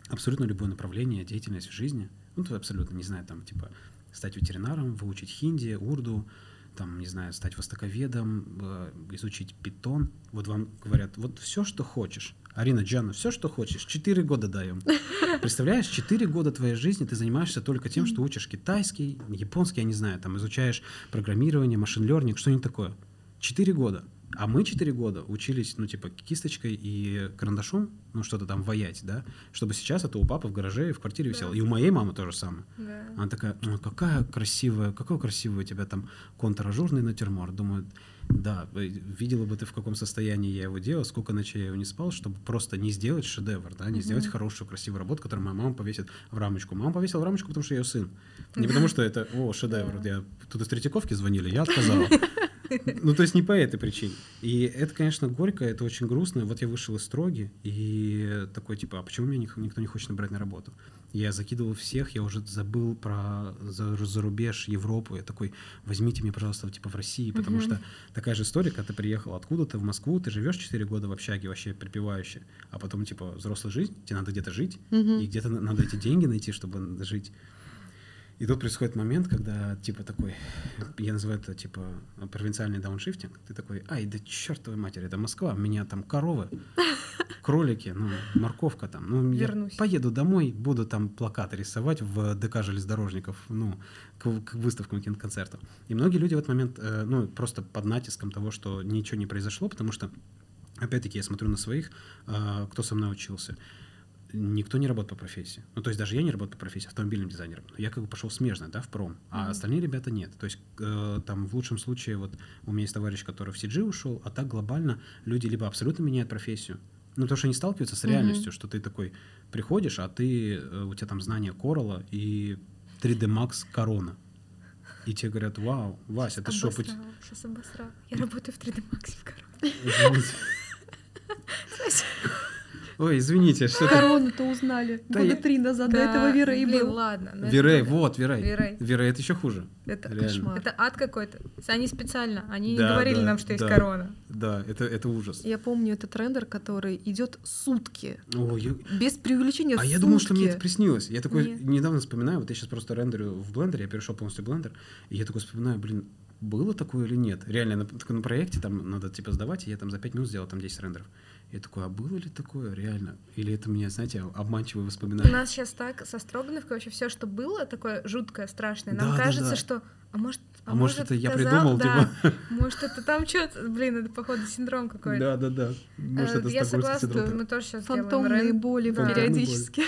абсолютно любое направление, деятельность в жизни, ну, то абсолютно, не знаю, там, типа, стать ветеринаром, выучить хинди, урду, там, не знаю, стать востоковедом, э, изучить питон. Вот вам говорят, вот все, что хочешь. Арина Джана, все, что хочешь, четыре года даем. Представляешь, четыре года твоей жизни ты занимаешься только тем, что учишь китайский, японский, я не знаю, там изучаешь программирование, машин-лернинг, что-нибудь такое. Четыре года. А мы четыре года учились, ну, типа, кисточкой и карандашом, ну, что-то там ваять, да, чтобы сейчас это у папы в гараже и в квартире да. висело. И у моей мамы то же самое. Да. Она такая, ну, какая красивая, какой красивый у тебя там контур-ажурный натюрморт. Думаю, да, видела бы ты, в каком состоянии я его делал, сколько ночей я его не спал, чтобы просто не сделать шедевр, да, не угу. сделать хорошую, красивую работу, которую моя мама повесит в рамочку. Мама повесила в рамочку, потому что я ее сын. Не потому что это, о, шедевр. Я, тут из Третьяковки звонили, я отказала. Ну, то есть не по этой причине. И это, конечно, горько, это очень грустно. Вот я вышел из строги, и такой, типа, а почему меня никто не хочет набрать на работу? Я закидывал всех, я уже забыл про за, за рубеж, Европу. Я такой, возьмите меня, пожалуйста, типа в России, потому uh-huh. что такая же история, когда ты приехал откуда-то в Москву, ты живешь 4 года в общаге вообще припевающе, а потом, типа, взрослая жизнь, тебе надо где-то жить, uh-huh. и где-то надо эти деньги найти, чтобы жить. И тут происходит момент, когда, типа, такой, я называю это, типа, провинциальный дауншифтинг. Ты такой, ай, да чертовой матери, это Москва, у меня там коровы, кролики, ну, морковка там. Ну, Вернусь. я поеду домой, буду там плакаты рисовать в ДК железнодорожников, ну, к, к выставкам, киноконцертам. И многие люди в этот момент, э, ну, просто под натиском того, что ничего не произошло, потому что, опять-таки, я смотрю на своих, э, кто со мной учился никто не работает по профессии. Ну, то есть даже я не работаю по профессии автомобильным дизайнером. Я как бы пошел смежно, да, в пром, а mm-hmm. остальные ребята нет. То есть э, там в лучшем случае вот у меня есть товарищ, который в CG ушел, а так глобально люди либо абсолютно меняют профессию, ну, потому что они сталкиваются с реальностью, mm-hmm. что ты такой приходишь, а ты, э, у тебя там знания Коралла и 3D Max Корона. И тебе говорят, вау, Вася, это что? Сейчас обосрал. Я работаю в 3D Max в Короне. Ой, извините, что Корону-то узнали Да года я- три назад, до Да, этого Вирей блин, был. ладно. ну Вирей, вот, Вирей. Вирей. Вирей это еще хуже. Это Реально. кошмар. Это ад какой-то. Они специально, они не Да, говорили да, нам, что есть да. корона. Да, это, это ужас. Я помню этот рендер, который идет сутки. Ой, я- Без преувеличения А я думал, что мне сутки. это приснилось. Я такой Нет. недавно вспоминаю, вот я сейчас просто рендерю в блендере, я перешел полностью в блендер, и я такой вспоминаю, блин, было такое или нет? Реально, на, на проекте там надо типа сдавать, и я там за 5 минут сделал там 10 рендеров. Я такой, а было ли такое реально? Или это мне, знаете, обманчивые У воспоминания? нас сейчас так со Строгановкой вообще все, что было такое жуткое, страшное. Нам Да, да, кажется, да. что а может, А может, это я казал- придумал, да, типа? Может, это там что-то, блин, это походу синдром какой-то. Да, да, да. Может, Э, это Я согласна, синдром. мы тоже сейчас Фантомные боли Да. периодически.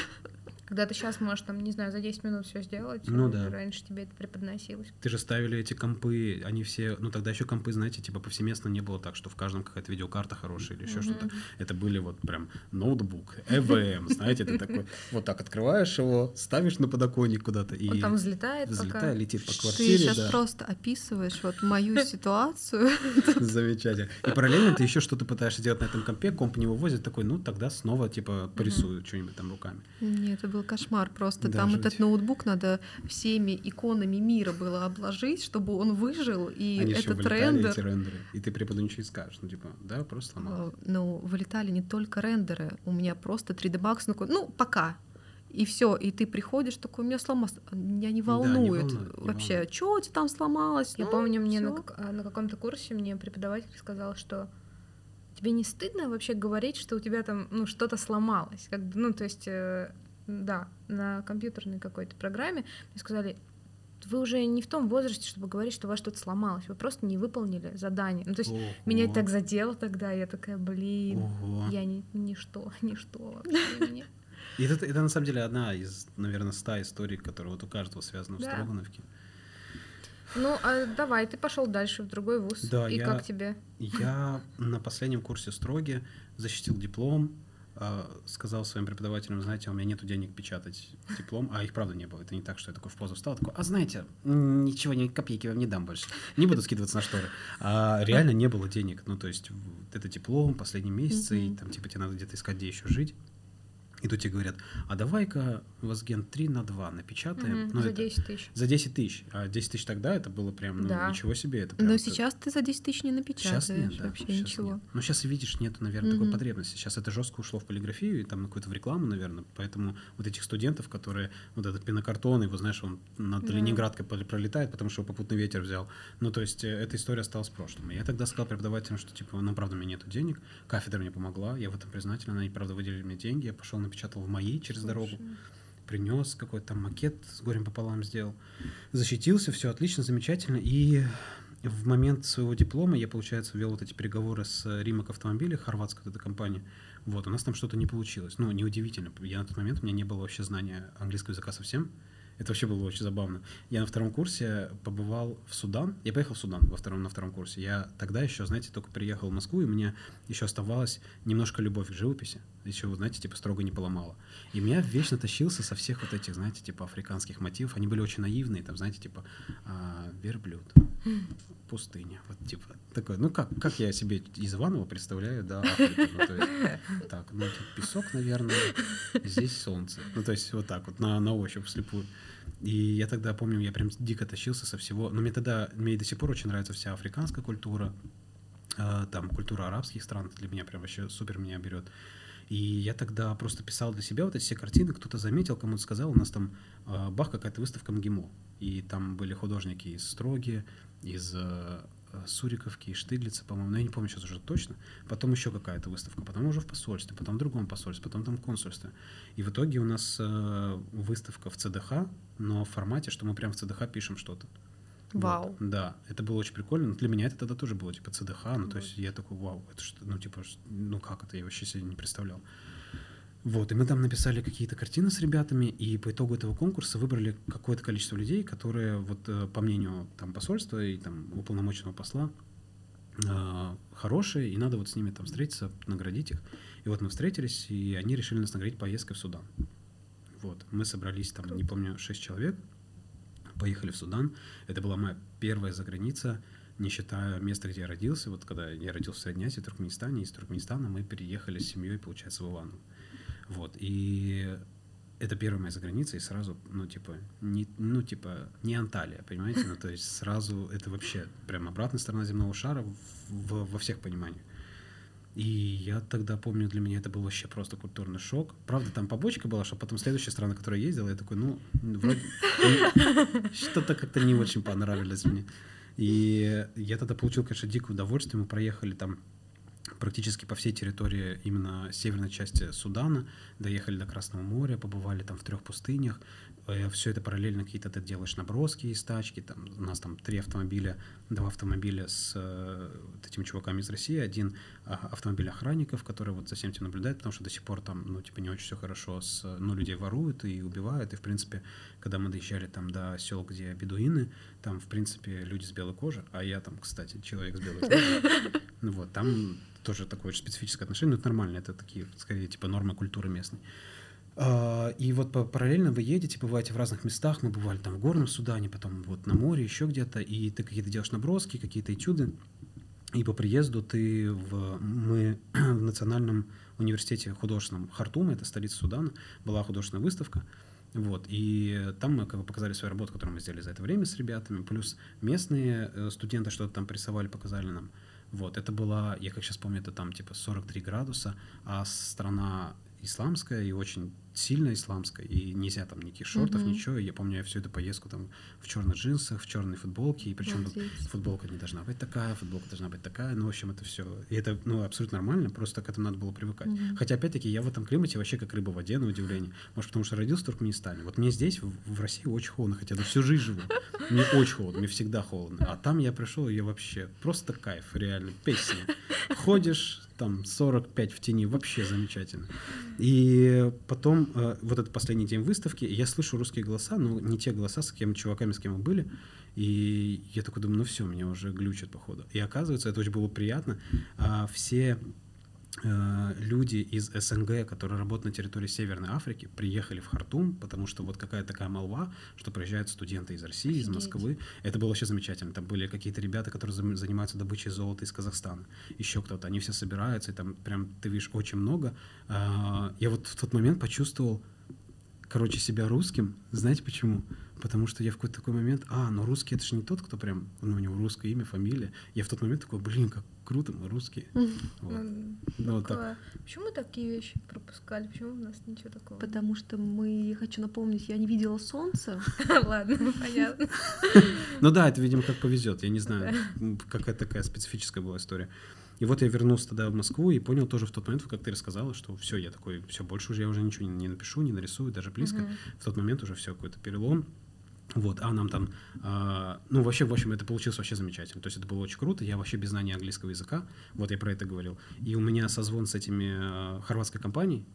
Когда ты сейчас можешь, там, не знаю, за 10 минут все сделать, Ну да. раньше тебе это преподносилось. Ты же ставили эти компы, они все, ну тогда еще компы, знаете, типа повсеместно не было так, что в каждом какая-то видеокарта хорошая или еще Мгм. что-то. Это были вот прям ноутбук, EVM, знаете, ты такой вот так открываешь его, ставишь на подоконник куда-то и Он там взлетает, взлетает, летит по Ты квартире, сейчас да. просто описываешь вот мою ситуацию. Замечательно. И параллельно ты еще что-то пытаешься делать на этом компе, комп не вывозит, такой, ну тогда снова типа порисую что-нибудь там руками. Нет, это был кошмар просто. Да, Там жуть. этот ноутбук надо всеми иконами мира было обложить, чтобы он выжил, и Они этот вылетали, рендер... эти рендеры. И ты преподу ничего не скажешь. Ну, типа, да, просто сломал. э, Ну, вылетали не только рендеры, у меня просто 3D Max, ну, ну, пока. И все, и ты приходишь такой, у меня сломалось, меня не Да, не волнует волнует, не вообще, волнует. что у тебя там сломалось? Я Ну, помню, мне на, всё. как- а, на каком-то курсе мне преподаватель сказал, что тебе не стыдно вообще говорить, что у тебя там ну, что-то сломалось. Как, бы, ну, то есть, э, да, на компьютерной какой-то программе мне сказали, вы уже не в том возрасте, чтобы говорить, что у вас что-то сломалось. Вы просто не выполнили задание. Ну, то есть, меня это так задело тогда, я такая, блин, Ого. я не, ничто, ничто вообще меня. И это, это на самом деле одна из, наверное, ста историй, которые вот у каждого связаны в Да. Строгановке. Ну, а давай, ты пошел дальше в другой вуз. Да, И я- как тебе? Я на последнем курсе строги защитил диплом, сказал своим преподавателям, знаете, у меня нет денег печатать диплом, а их правда не было. Это не так, что я такой в позу встал, такой, а знаете, ничего, ни копейки вам не дам больше, не буду скидываться на шторы. А реально не было денег. Ну, то есть, это диплом, последний месяц, и там, типа, тебе надо где-то искать, где еще жить. И тут тебе говорят, а давай-ка Возген 3 на 2 напечатаем. Мгм, Ну, за это 10 тысяч. за 10 тысяч. А 10 тысяч тогда это было прям, ну, Да. ничего себе. Это прям Но это- сейчас ты за 10 тысяч не Сейчас напечатаешь нет, да, вообще щас ничего. нет. Ну, сейчас, видишь, нету, наверное, такой Мгм. потребности. Сейчас это жестко ушло в полиграфию и там на какую-то в рекламу, наверное. Поэтому вот этих студентов, которые вот этот пенокартон, его, знаешь, он над Да. Ленинградкой пролетает, потому что его попутный ветер взял. Ну, то есть э, эта история осталась в прошлом. Я тогда сказал преподавателям, что, типа, ну, правда, у меня нету денег. Кафедра мне помогла, я в этом признателен. Они, правда, выделили мне деньги. Я пошел, напечатал в моей через дорогу Слушай, принес какой-то там макет с горем пополам сделал. Защитился, все отлично, замечательно. И в момент своего диплома я, получается, вел вот эти переговоры с Римок Автомобили, хорватская вот эта компания. Вот, у нас там что-то не получилось. Ну, неудивительно. Я на тот момент, у меня не было вообще знания английского языка совсем. Это вообще было очень забавно. Я на втором курсе побывал в Судан. Я поехал в Судан во втором, на втором курсе. Я тогда еще, знаете, только приехал в Москву, и мне еще оставалась немножко любовь к живописи. Еще, знаете, типа строго не поломала. И меня вечно тащился со всех вот этих, знаете, типа африканских мотивов. Они были очень наивные, там, знаете, типа а, верблюд, пустыня. Вот типа такой, ну как, как я себе из Иванова представляю, да, Африку. Ну, есть, так, ну тут песок, наверное, здесь солнце. Ну, то есть вот так вот, на, на ощупь, вслепую. И я тогда помню, я прям дико тащился со всего. Но мне тогда, мне и до сих пор очень нравится вся африканская культура, а, там культура арабских стран, для меня прям вообще супер меня берет. И я тогда просто писал для себя вот эти все картины, кто-то заметил, кому-то сказал, у нас там э, бах, какая-то выставка МГИМО. И там были художники из Строги, из э, э, Суриковки, из Штиглица, по-моему, но я не помню сейчас уже точно. Потом еще какая-то выставка, потом уже в посольстве, потом в другом посольстве, потом там в консульстве. И в итоге у нас э, выставка в ЦДХ, но в формате, что мы прям в ЦДХ пишем что-то. Вот, Вау. да, это было очень прикольно. Но для меня это тогда тоже было типа ЦДХ. Ну, то есть я такой, вау, это что, ну, типа, ну как это, я вообще себе не представлял. Вот, и мы там написали какие-то картины с ребятами, и по итогу этого конкурса выбрали какое-то количество людей, которые, вот э, по мнению там посольства и там уполномоченного посла, э, хорошие, и надо вот с ними там встретиться, наградить их. И вот мы встретились, и они решили нас наградить поездкой в Судан. Вот, мы собрались там, не помню, шесть человек, поехали в Судан. Это была моя первая заграница. не считая места, где я родился. Вот когда я родился в Средней Азии, в Туркменистане, из Туркменистана мы переехали с семьей, получается, в Иваново. Вот, и это первая моя заграница, и сразу, ну, типа, не, ну, типа, не Анталия, понимаете? Ну, то есть сразу это вообще прям обратная сторона земного шара в, в, во всех пониманиях. И я тогда помню, для меня это был вообще просто культурный шок. Правда, там побочка была, что потом следующая страна, которая я ездил, я такой, ну, вроде что-то как-то не очень понравилось мне. И я тогда получил, конечно, дикое удовольствие. Мы проехали там практически по всей территории именно северной части Судана, доехали до Красного моря, побывали там в трех пустынях, Э, все это параллельно какие-то ты делаешь наброски из тачки, там у нас там три автомобиля, два автомобиля с э, вот этими чуваками из России, один э, автомобиль охранников, который вот за всем этим наблюдает, потому что до сих пор там, ну, типа, не очень все хорошо, с, ну, людей воруют и убивают, и, в принципе, когда мы доезжали там до сел, где бедуины, там, в принципе, люди с белой кожей, а я там, кстати, человек с белой ну, вот, там тоже такое очень специфическое отношение, но это нормально, это такие, скорее, типа, нормы культуры местной. А, и вот параллельно вы едете, бываете в разных местах. Мы бывали там в Горном Судане, потом вот на море, еще где-то. И ты какие-то делаешь наброски, какие-то этюды. И по приезду ты в... Мы в Национальном университете художественном Хартума, это столица Судана, была художественная выставка. Вот, и там мы как бы показали свою работу, которую мы сделали за это время с ребятами, плюс местные э, студенты что-то там порисовали, показали нам. Вот, это была, я как сейчас помню, это там типа 43 градуса, а страна исламская и очень сильно исламская, и нельзя там никаких шортов, mm-hmm. ничего. Я помню, я всю эту поездку там в черных джинсах, в черной футболке, и причем футболка не должна быть такая, футболка должна быть такая, ну, в общем, это все. И это, ну, абсолютно нормально, просто к этому надо было привыкать. Mm-hmm. Хотя, опять-таки, я в этом климате вообще как рыба в воде, на удивление. Может, потому что родился в Туркменистане. Вот мне здесь, в, в России, очень холодно, хотя я всю жизнь живу. Мне очень холодно, мне всегда холодно. А там я пришел, и я вообще просто кайф, реально, песня. Ходишь, там 45 в тени, вообще замечательно. И потом, э, вот этот последний день выставки, я слышу русские голоса, но не те голоса, с кем чуваками, с кем мы были. И я такой думаю, ну все, меня уже глючат, походу. И оказывается, это очень было приятно. А все люди из СНГ, которые работают на территории Северной Африки, приехали в Хартум, потому что вот какая такая молва, что приезжают студенты из России, Офигеть. из Москвы. Это было вообще замечательно. Там были какие-то ребята, которые занимаются добычей золота из Казахстана. Еще кто-то. Они все собираются, и там прям ты видишь очень много. А, я вот в тот момент почувствовал, короче, себя русским. Знаете почему? Потому что я в какой-то такой момент, а, но русский это же не тот, кто прям, ну, у него русское имя, фамилия. Я в тот момент такой, блин, как круто, мы русские. Вот. Ну, ну, вот так. Почему мы такие вещи пропускали? Почему у нас ничего такого? Потому что мы, я хочу напомнить, я не видела солнца. Ладно, понятно. Ну да, это, видимо, как повезет. Я не знаю, какая такая специфическая была история. И вот я вернулся тогда в Москву и понял тоже в тот момент, как ты рассказала, что все, я такой, все, больше уже я уже ничего не, напишу, не нарисую, даже близко. В тот момент уже все какой-то перелом. Вот, а нам там, э, ну, вообще, в общем, это получилось вообще замечательно. То есть это было очень круто. Я вообще без знания английского языка, вот я про это говорил. И у меня созвон с этими э, хорватской компанией,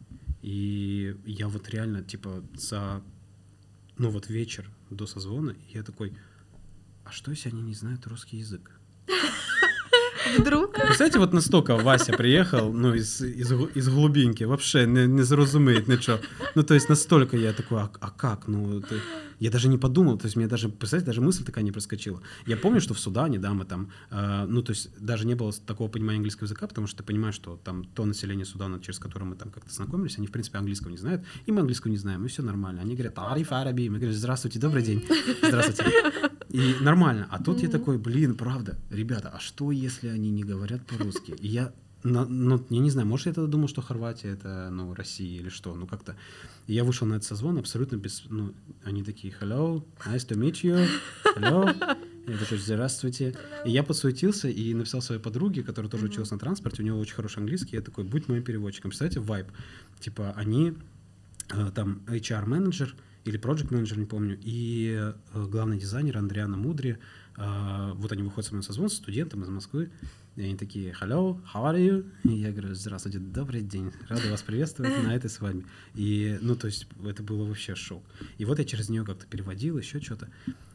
и я вот реально, типа, за, ну, вот вечер до созвона, я такой, а что, если они не знают русский язык? Вдруг? Представляете, вот настолько Вася приехал, ну, из, из, из глубинки, вообще не, не зрозумеет ничего. Ну, то есть настолько я такой, а, а как? Ну, это... я даже не подумал, то есть мне даже, представляете, даже мысль такая не проскочила. Я помню, что в Судане, да, мы там, э, ну, то есть даже не было такого понимания английского языка, потому что ты понимаешь, что там то население Судана, через которое мы там как-то знакомились, они, в принципе, английского не знают, и мы английского не знаем, и все нормально. Они говорят, ариф араби, мы говорим, здравствуйте, добрый день, здравствуйте. И нормально. А тут я такой, блин, правда, ребята, а что, если они не говорят по-русски? Я ну, я не знаю, может, я тогда думал, что Хорватия это, ну, Россия или что, ну, как-то. Я вышел на этот созвон абсолютно без, ну, они такие, hello, nice to meet you, hello. Я такой, здравствуйте. И я подсуетился и написал своей подруге, которая тоже училась на транспорте, у нее очень хороший английский, я такой, будь моим переводчиком. Представляете, vibe. Типа, они, э, там, HR-менеджер, или project менеджер, не помню, и э, главный дизайнер Андриана Мудри, вот они выходят со мной на созвон студентом из Москвы, и они такие, hello, how are you? И я говорю, здравствуйте, добрый день, рада вас приветствовать на этой с вами. И, ну, то есть, это было вообще шок. И вот я через нее как-то переводил, еще что-то.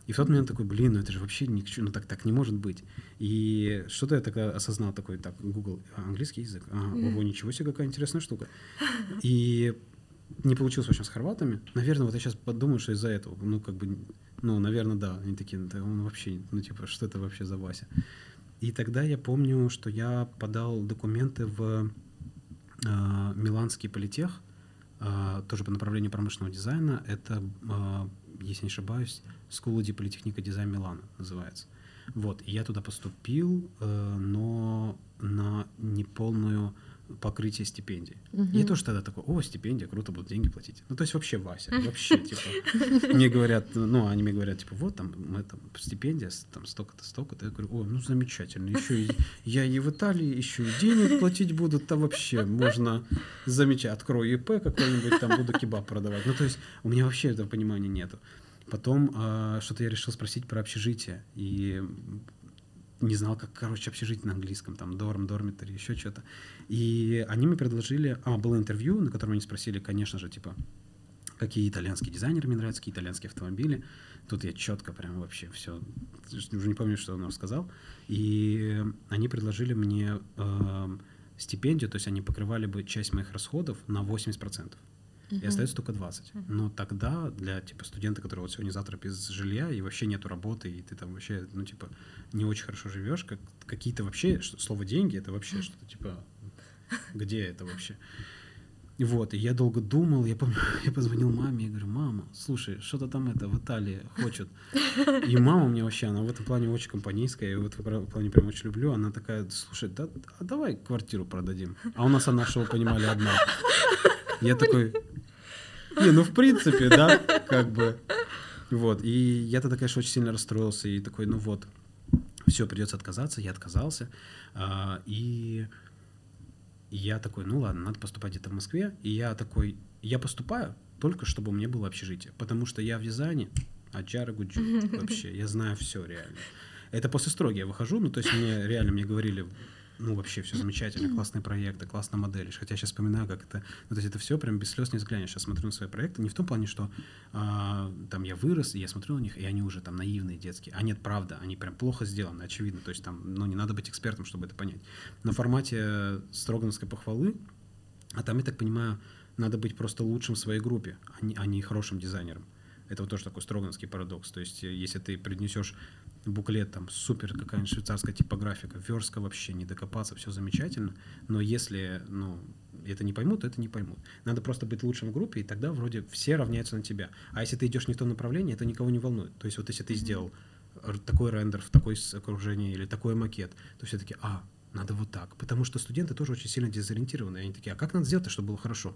И в тот момент такой, блин, ну это же вообще ни ну так, так не может быть. И что-то я тогда осознал такой, так, Google, английский язык, ага, ого, ничего себе, какая интересная штука. И не получилось, в общем, с хорватами. Наверное, вот я сейчас подумаю, что из-за этого, ну, как бы Ну, наверное, да. Они такие, да он вообще, ну, типа, что это вообще за Вася? И тогда я помню, что я подал документы в э, Миланский политех, э, тоже по направлению промышленного дизайна. Это, э, если не ошибаюсь, School di Политехника Дизайн Милана называется. Вот, и я туда поступил, э, но на неполную покрытие стипендий. Мгм. Я тоже тогда такой, о, стипендия, круто, будут деньги платить. Ну, то есть вообще Вася, вообще, типа, мне говорят, ну, они мне говорят, типа, вот там, мы там, стипендия, там, столько-то, столько-то. Я говорю, о, ну, замечательно, еще и я и в Италии, еще и денег платить будут, там вообще можно замечать, открою ИП какой-нибудь, там буду кебаб продавать. Ну, то есть у меня вообще этого понимания нету. Потом а, что-то я решил спросить про общежитие, и не знал, как, короче, общежитие на английском, там, дорм, дормитори, еще что-то. И они мне предложили... А, было интервью, на котором они спросили, конечно же, типа, какие итальянские дизайнеры мне нравятся, какие итальянские автомобили. Тут я четко прям вообще все, уже не помню, что он рассказал. И они предложили мне эм, стипендию, то есть они покрывали бы часть моих расходов на 80%. И остается только 20. Но тогда для типа студента, который вот сегодня-завтра без жилья, и вообще нету работы, и ты там вообще, ну, типа, не очень хорошо живешь, как какие-то вообще, что, слово деньги, это вообще что-то типа, где это вообще? Вот, и я долго думал, я помню, я позвонил маме и говорю, мама, слушай, что-то там это в Италии хочет. И мама у меня вообще, она в этом плане очень компанейская, я в этом плане прям очень люблю. Она такая, слушай, да, а давай квартиру продадим. А у нас она, что вы понимали, одна. Я такой, не, ну в принципе, да, как бы. Вот, и я тогда, конечно, очень сильно расстроился, и такой, ну вот, все, придется отказаться, я отказался. А, и я такой, ну ладно, надо поступать где-то в Москве. И я такой, я поступаю только чтобы у меня было общежитие. Потому что я в дизайне, а Джара Гуджи вообще, я знаю все реально. Это после строги я выхожу, ну то есть мне реально мне говорили, ну вообще все замечательно, классные проекты, классная модель. Хотя я сейчас вспоминаю, как это, ну то есть это все прям без слез не взглянешь. Сейчас смотрю на свои проекты, не в том плане, что а, там я вырос, и я смотрю на них, и они уже там наивные, детские. А нет, правда, они прям плохо сделаны, очевидно. То есть там, ну не надо быть экспертом, чтобы это понять. На формате строгановской похвалы, а там, я так понимаю, надо быть просто лучшим в своей группе, а не, а не хорошим дизайнером. Это вот тоже такой строгановский парадокс. То есть, э, если ты принесешь буклет, там, супер какая-нибудь швейцарская типографика, верстка вообще, не докопаться, все замечательно, но если, ну, это не поймут, то это не поймут. Надо просто быть лучшим в группе, и тогда вроде все равняются на тебя. А если ты идешь не в том направлении, это никого не волнует. То есть, вот если ты сделал такой рендер в такой окружении или такой макет, то все таки а, надо вот так. Потому что студенты тоже очень сильно дезориентированы. Они такие, а как надо сделать, чтобы было хорошо?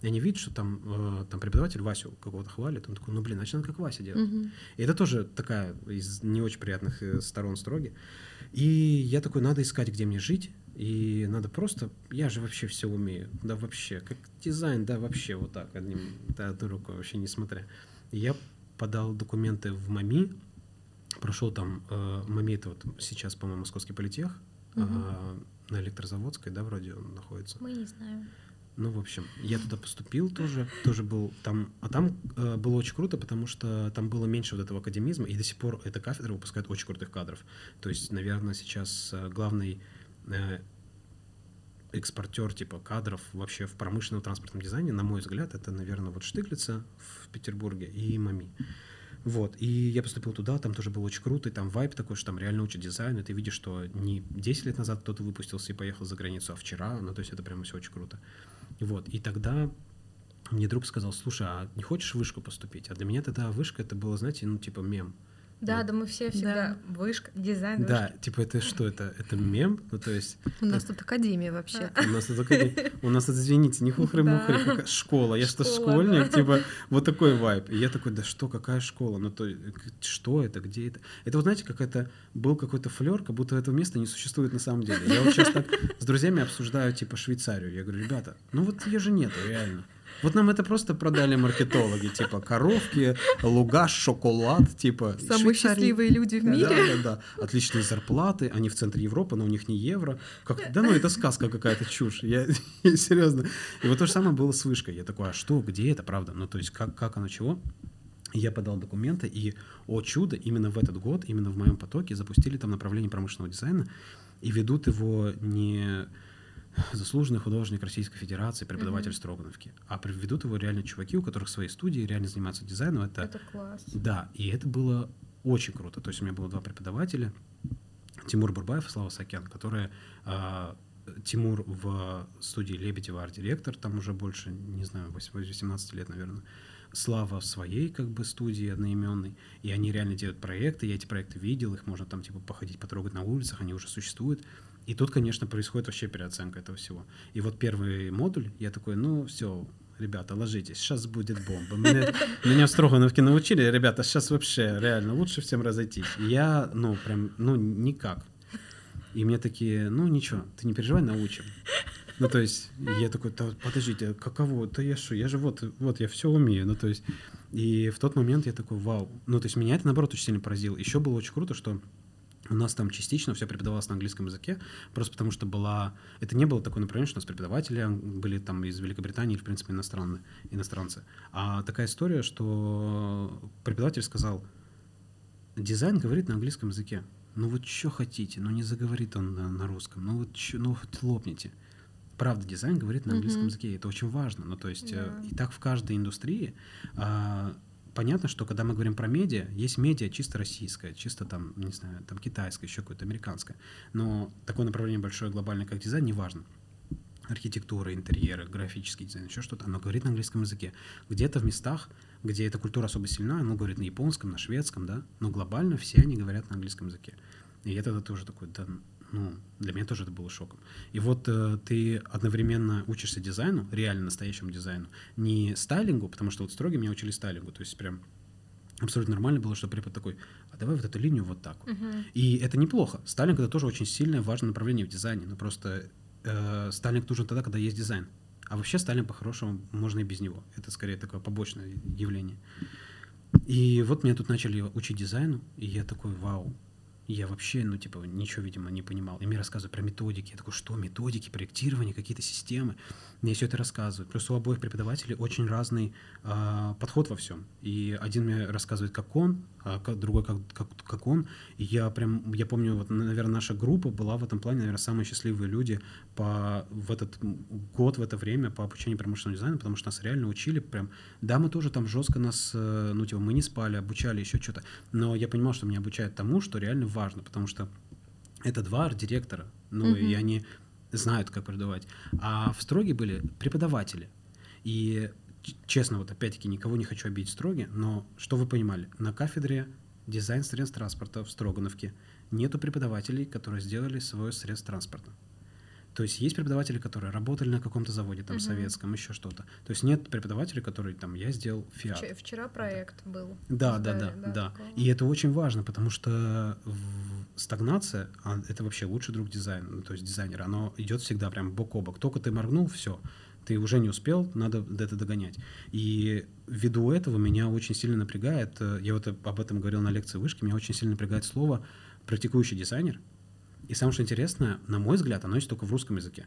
И они видят, что там, э, там преподаватель Васю какого-то хвалит, он такой, ну блин, значит, надо как Вася делать. Мгм. И это тоже такая из не очень приятных э, сторон строги. И я такой, надо искать, где мне жить, и надо просто, я же вообще все умею, да вообще, как дизайн, да вообще вот так, одним, да, одной рукой, вообще несмотря. И я подал документы в МАМИ, прошел там, э, МАМИ это вот сейчас, по-моему, Московский политех, а, на электрозаводской, да, вроде он находится. Мы не знаем. Ну, в общем, я туда поступил тоже, тоже был там, а там э, было очень круто, потому что там было меньше вот этого академизма, и до сих пор эта кафедра выпускает очень крутых кадров. То есть, наверное, сейчас э, главный э, экспортер типа кадров вообще в промышленном транспортном дизайне, на мой взгляд, это, наверное, вот Штиглица в Петербурге и Мами. Вот, и я поступил туда, там тоже было очень круто, и там вайп такой, что там реально учат дизайну, и ты видишь, что не 10 лет назад кто-то выпустился и поехал за границу, а вчера, ну, то есть это прямо все очень круто. Вот, и тогда мне друг сказал, слушай, а не хочешь в вышку поступить? А для меня тогда вышка это было, знаете, ну, типа мем. Да, Вот. да, мы все всегда вышка, дизайн Да, вышки. типа это что, это, это мем? Ну, то есть У нас тут академия вообще. у нас тут, только- у нас тут, извините, не хухры-мухры, Да. школа, я что, школьник, да. типа, вот такой вайб. И я такой, да что, какая школа? Ну, то, э, что это, где это? Это, вот знаете, какая-то, был какой-то флер, как будто этого места не существует на самом деле. Я вот сейчас так с друзьями обсуждаю, типа, Швейцарию. Я говорю, ребята, ну вот ее же нету, реально. Вот нам это просто продали маркетологи, типа коровки, луга, шоколад, типа. Самые счастливые люди в мире. Да, да, да. Отличные зарплаты, они в центре Европы, но у них не евро. Как да ну это сказка какая-то чушь. Я, я серьезно. И вот то же самое было с вышкой. Я такой, а что, где это, правда? Ну то есть как, как оно, чего? Я подал документы, и, о чудо, именно в этот год, именно в моем потоке запустили там направление промышленного дизайна, и ведут его не заслуженный художник Российской Федерации, преподаватель Мгм. Строгановки. А ведут его реально чуваки, у которых свои студии, реально занимаются дизайном. Это, Это класс. Да, и это было очень круто. То есть у меня было два преподавателя, Тимур Бурбаев и Слава Сакян, которые а, Тимур в студии Лебедева арт-директор, там уже больше, не знаю, 18 лет, наверное. Слава в своей как бы студии одноименной, и они реально делают проекты, я эти проекты видел, их можно там типа походить, потрогать на улицах, они уже существуют. И тут, конечно, происходит вообще переоценка этого всего. И вот первый модуль, я такой, ну все, ребята, ложитесь, сейчас будет бомба. Меня, меня в Строгановке научили, ребята, сейчас вообще реально лучше всем разойтись. Я, ну, прям, ну, никак. И мне такие, ну, ничего, ты не переживай, научим. Ну, то есть, я такой, да, подождите, каково, да я что, я же вот, вот, я все умею, ну, то есть, и в тот момент я такой, вау, ну, то есть, меня это, наоборот, очень сильно поразило. Еще было очень круто, что у нас там частично все преподавалось на английском языке, просто потому что была... Это не было такое направление, что у нас преподаватели были там из Великобритании, в принципе, иностранные, иностранцы. А такая история, что преподаватель сказал, дизайн говорит на английском языке. Ну вот что хотите, ну не заговорит он на, на русском, ну вот чё, ну вот лопните. Правда, дизайн говорит на английском Мгм. языке, это очень важно. Ну то есть, э, Да. и так в каждой индустрии а, понятно, что когда мы говорим про медиа, есть медиа чисто российское, чисто там, не знаю, там китайское, еще какое-то американское. Но такое направление большое, глобальное, как дизайн, не важно. Архитектура, интерьеры, графический дизайн, еще что-то, оно говорит на английском языке. Где-то в местах, где эта культура особо сильна, оно говорит на японском, на шведском, да, но глобально все они говорят на английском языке. И я тогда тоже такой, да, ну, для меня тоже это было шоком. И вот э, ты одновременно учишься дизайну, реально настоящему дизайну, не стайлингу, потому что вот строгие меня учили стайлингу, то есть прям абсолютно нормально было, что препод такой, а давай вот эту линию вот так вот. Мгм. И это неплохо. Стайлинг это тоже очень сильное, важное направление в дизайне, но просто э, стайлинг нужен тогда, когда есть дизайн. А вообще стайлинг по-хорошему можно и без него. Это скорее такое побочное явление. И вот меня тут начали учить дизайну, и я такой, вау, я вообще, ну, типа, ничего, видимо, не понимал. И мне рассказывают про методики. Я такой, что, методики, проектирование, какие-то системы. Мне все это рассказывают. Плюс у обоих преподавателей очень разный а, подход во всем. И один мне рассказывает, как он, а другой, как, как, как он. И я прям, я помню, вот, наверное, наша группа была в этом плане, наверное, самые счастливые люди по, в этот год, в это время по обучению промышленному дизайну, потому что нас реально учили прям... Да, мы тоже там жестко нас, э, ну, типа, мы не спали, обучали еще что-то. Но я понимал, что меня обучают тому, что реально важно, потому что это два арт-директора, ну, и Мгм. они знают, как преподавать. А в строге были преподаватели. И честно, вот опять-таки никого не хочу обидеть в строге, но что вы понимали? На кафедре дизайн средств транспорта в Строгановке нету преподавателей, которые сделали свое средство транспорта. То есть есть преподаватели, которые работали на каком-то заводе, там, Мгм. советском, еще что-то. То есть нет преподавателей, которые там, я сделал фиат. Вчера, вчера проект был. Да, да, да, да. такого. И это очень важно, потому что стагнация, а это вообще лучший друг дизайна, ну, то есть дизайнера, оно идет всегда прям бок о бок. Только ты моргнул, все, ты уже не успел, надо это догонять. И ввиду этого меня очень сильно напрягает, э, я вот об этом говорил на лекции вышки, меня очень сильно напрягает слово практикующий дизайнер. И самое что интересное, на мой взгляд, оно есть только в русском языке.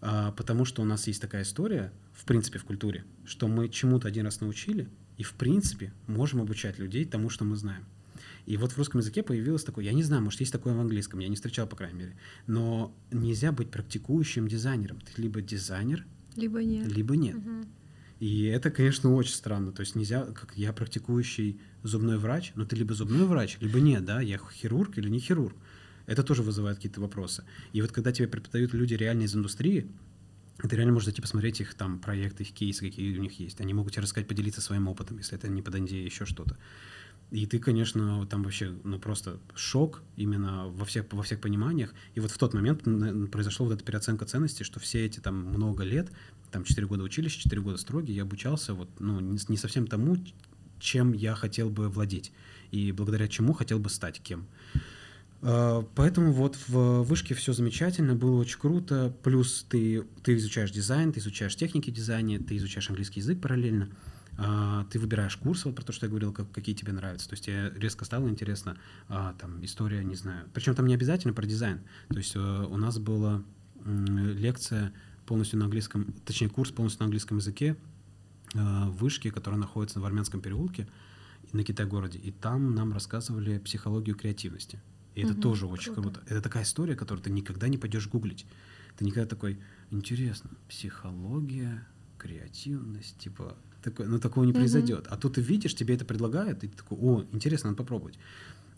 А, потому что у нас есть такая история, в принципе, в культуре, что мы чему-то один раз научили, и, в принципе, можем обучать людей тому, что мы знаем. И вот в русском языке появилось такое, я не знаю, может, есть такое в английском, я не встречал, по крайней мере, но нельзя быть практикующим дизайнером. Ты либо дизайнер, Либо нет. либо нет. Мгм. И это, конечно, очень странно. То есть нельзя, как я практикующий зубной врач, но ты либо зубной врач, либо нет, да, я хирург или не хирург. Это тоже вызывает какие-то вопросы. И вот когда тебе преподают люди реально из индустрии, ты реально можешь зайти посмотреть их там проекты, их кейсы, какие у них есть. Они могут тебе рассказать, поделиться своим опытом, если это не под NDA, еще что-то. И ты, конечно, там вообще, ну, просто шок именно во всех, во всех пониманиях. И вот в тот момент произошла вот эта переоценка ценностей, что все эти там много лет, там 4 года училища, 4 года строги, я обучался вот, ну, не, не совсем тому, чем я хотел бы владеть. И благодаря чему хотел бы стать кем. А, Поэтому вот в вышке все замечательно, было очень круто. Плюс ты, ты изучаешь дизайн, ты изучаешь техники дизайна, ты изучаешь английский язык параллельно. А, Ты выбираешь курсы, вот про то, что я говорил, как, какие тебе нравятся. То есть тебе резко стало интересно, а, там, история, не знаю. Причем там не обязательно про дизайн. То есть э, у нас была лекция полностью на английском, точнее, курс полностью на английском языке э, в вышке, которая находится в Армянском переулке на Китай-городе. И там нам рассказывали психологию креативности. И это Мгм, тоже очень круто. круто. Это такая история, которую ты никогда не пойдешь гуглить. Ты никогда такой, интересно, психология, креативность, типа, такой, ну такого не произойдет. А тут ты видишь, тебе это предлагают, и ты такой, о, интересно, надо попробовать.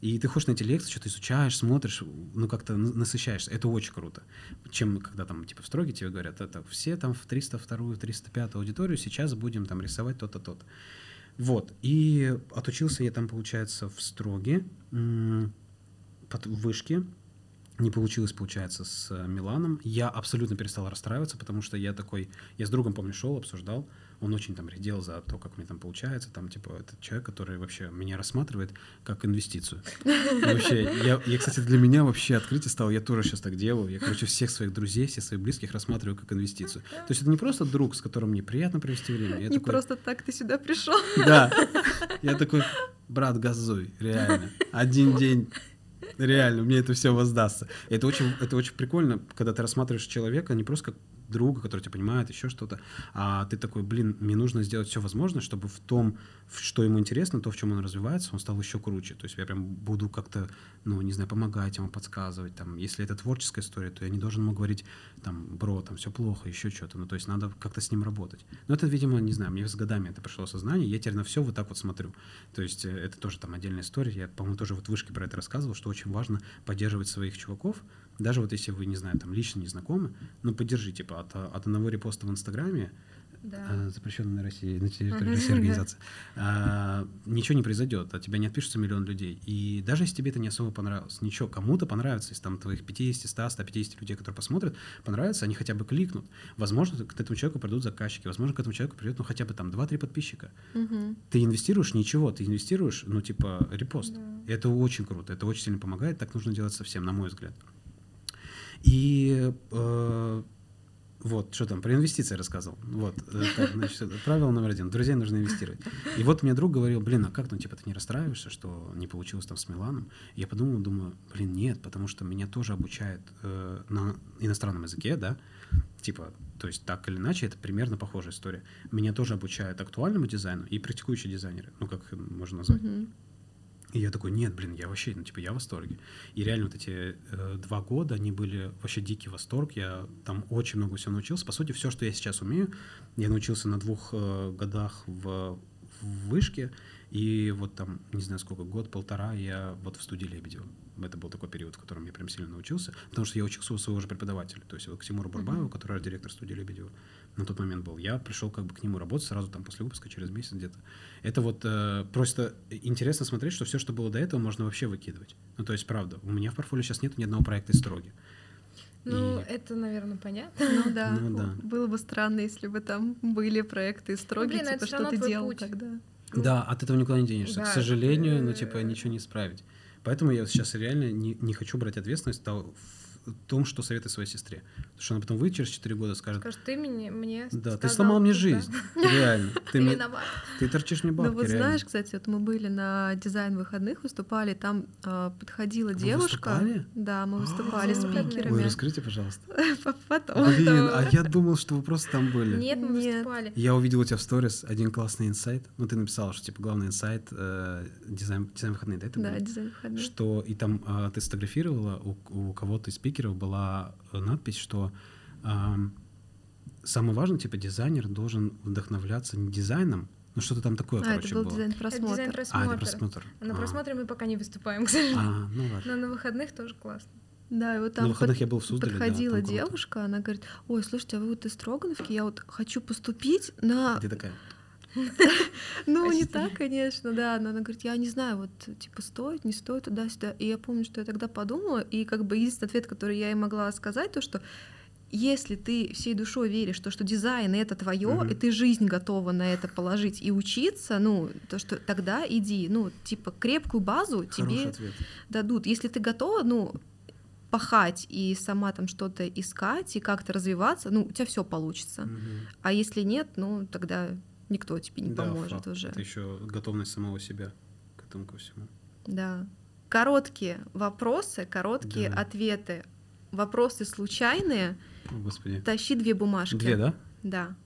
И ты ходишь на эти лекции, что-то изучаешь, смотришь, ну как-то на- насыщаешься. Это очень круто. Чем когда там типа в строге тебе говорят, это все там в 302 305 аудиторию, сейчас будем там рисовать то-то, то-то. Вот. И отучился я там, получается, в строге, под- в вышке. Не получилось, получается, с э, Миланом. Я абсолютно перестал расстраиваться, потому что я такой... Я с другом, помню, шел, обсуждал. Он очень там редел за то, как мне там получается. Там, типа, это человек, который вообще меня рассматривает как инвестицию. И вообще, я, я, кстати, для меня вообще открытие стало. Я тоже сейчас так делаю. Я, короче, всех своих друзей, всех своих близких рассматриваю как инвестицию. То есть это не просто друг, с которым мне приятно провести время. Я Не такой, просто так ты сюда пришел. да. Я такой, брат, газуй, реально. Один день, реально, мне это все воздастся. Это очень, это очень прикольно, когда ты рассматриваешь человека не просто как друга, который тебя понимает, еще что-то, а ты такой, блин, мне нужно сделать все возможное, чтобы в том, что ему интересно, то, в чем он развивается, он стал еще круче. То есть я прям буду как-то, ну, не знаю, помогать ему, подсказывать. Там, если это творческая история, то я не должен ему говорить, там, бро, там все плохо, еще что-то. Ну, то есть надо как-то с ним работать. Но это, видимо, не знаю, мне с годами это пришло сознание, я теперь на все вот так вот смотрю. То есть э, это тоже там отдельная история. Я, по-моему, тоже вот в вышке про это рассказывал, что очень важно поддерживать своих чуваков, даже вот если вы, не знаю, там лично не знакомы, ну, поддержи, типа, от, от одного репоста в Инстаграме, Да. а, запрещенной на России, на территории. России организации, а, ничего не произойдет, от тебя не отпишется миллион людей. И даже если тебе это не особо понравилось, ничего, кому-то понравится, из там твоих 50, 100, 150 людей, которые посмотрят, понравится, они хотя бы кликнут. Возможно, к этому человеку придут заказчики, возможно, к этому человеку придет, ну, хотя бы там 2-3 подписчика. Ты инвестируешь ничего, ты инвестируешь, ну, типа, репост. Да. Это очень круто, это очень сильно помогает, так нужно делать совсем, на мой взгляд. И э, вот, что там, про инвестиции рассказывал. Вот, э, так, значит, правило номер один. Друзей нужно инвестировать. И вот мне друг говорил, блин, а как, ну, типа, ты не расстраиваешься, что не получилось там с Миланом? Я подумал, думаю, блин, нет, потому что меня тоже обучают э, на иностранном языке, да, типа, то есть так или иначе, это примерно похожая история. Меня тоже обучают актуальному дизайну и практикующие дизайнеры, ну, как можно назвать. Мгм. И я такой, нет, блин, я вообще, ну, типа, я в восторге. И реально вот эти э, два года, они были вообще дикий восторг. Я там очень много всего научился. По сути, все, что я сейчас умею, я научился на двух э, годах в, в вышке. И вот там, не знаю сколько, год-полтора я вот в студии Лебедева. Это был такой период, в котором я прям сильно научился, потому что я учился у своего же преподавателя. То есть вот к Тимуру Бурбаеву, который директор студии Лебедева, на тот момент был. Я пришел как бы к нему работать сразу там после выпуска, через месяц где-то. Это вот э, просто интересно смотреть, что все, что было до этого, можно вообще выкидывать. Ну, то есть, правда, у меня в портфолио сейчас нет ни одного проекта из строги. Ну, И- это, наверное, понятно. Ну да. Ну да. Было бы странно, если бы там были проекты строгие, блин, это типа, что ты делал путь. тогда. Ну, Да, от этого никуда не денешься. К да, сожалению, ну, э, типа, ничего не исправить. Поэтому я сейчас реально не, не хочу брать ответственность того- том, что советую своей сестре. Потому что она потом выйдет через 4 года скажет, Скажешь, ты мне, мне да, ты сломал мне жизнь. Реально. Ты, мне- ты торчишь мне бабки, ну вот реально. знаешь, кстати, вот мы были на дизайн выходных, выступали, там а, подходила Вы девушка. выступали? Да, мы выступали с А, Ой, спикерами. расскажите, пожалуйста. Потом. Блин, а я думал, что вы просто там были. Нет, мы Нет. выступали. Я увидел у тебя в сторис один классный инсайт. Ну, ты написала, что типа главный инсайт э, дизайн, дизайн выходные, да, это Да, было? дизайн выходных. Что и там а, ты сфотографировала, у, у кого-то из спикеров была э, надпись, что ам, самое важное, типа, дизайнер должен вдохновляться не дизайном, ну что-то там такое, А, короче, это был было. дизайн Это дизайн просмотра. А, это просмотр. На А. просмотре мы пока не выступаем, к сожалению. А, ну ладно. Но на выходных тоже классно. Да, и вот На там выходных под- я был в Суздале, да, подходила круто. девушка, она говорит, ой, слушайте, а вы вот из Строгановки, я вот хочу поступить на... Ты такая, Ну, не так, конечно, да, но она говорит, я не знаю, вот, типа, стоит, не стоит, туда-сюда. И я помню, что я тогда подумала, и как бы единственный ответ, который я ей могла сказать, то, что если ты всей душой веришь, то, что дизайн это твое, и ты жизнь готова на это положить и учиться, ну, то, что тогда иди, ну, типа, крепкую базу хороший тебе ответ. дадут. Если ты готова, ну, пахать и сама там что-то искать и как-то развиваться, ну, у тебя все получится. Мгм. А если нет, ну, тогда никто тебе не Да, поможет факт. уже. Это еще готовность самого себя к этому ко всему. Да. Короткие вопросы, короткие Да. ответы. Вопросы случайные. О, господи. Тащи две бумажки. Две, да? Да.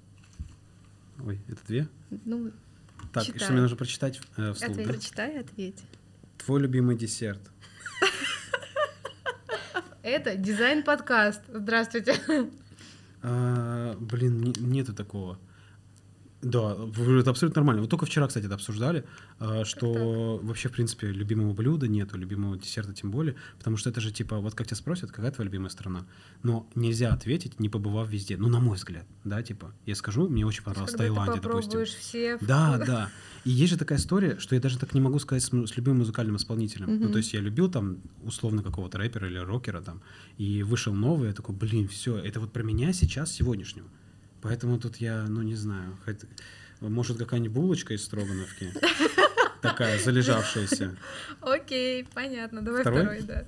Ой, это две? Ну, Так, Читай. что мне нужно прочитать э, вслух, Ответь. да? прочитай и ответь. Твой любимый десерт. Это дизайн-подкаст. Здравствуйте. А, блин, не- нету такого. Да, это абсолютно нормально. Вот только вчера, кстати, это обсуждали, а, что вообще, в принципе, любимого блюда нету, любимого десерта тем более, потому что это же типа, вот как тебя спросят, какая твоя любимая страна, но нельзя ответить, не побывав везде. Ну, на мой взгляд, да, типа, я скажу, мне очень ты Таиланд, допустим. все Да, да. И есть же такая история, что я даже так не могу сказать с, с любым музыкальным исполнителем. Ну, Мгм. то есть я любил там условно какого-то рэпера или рокера там, и вышел новый, я такой, блин, все, это вот про меня сейчас, сегодняшнего. Поэтому тут я, ну, не знаю, хоть- может, какая-нибудь булочка из Строгановки, такая залежавшаяся. Окей, понятно. Давай Второй? да.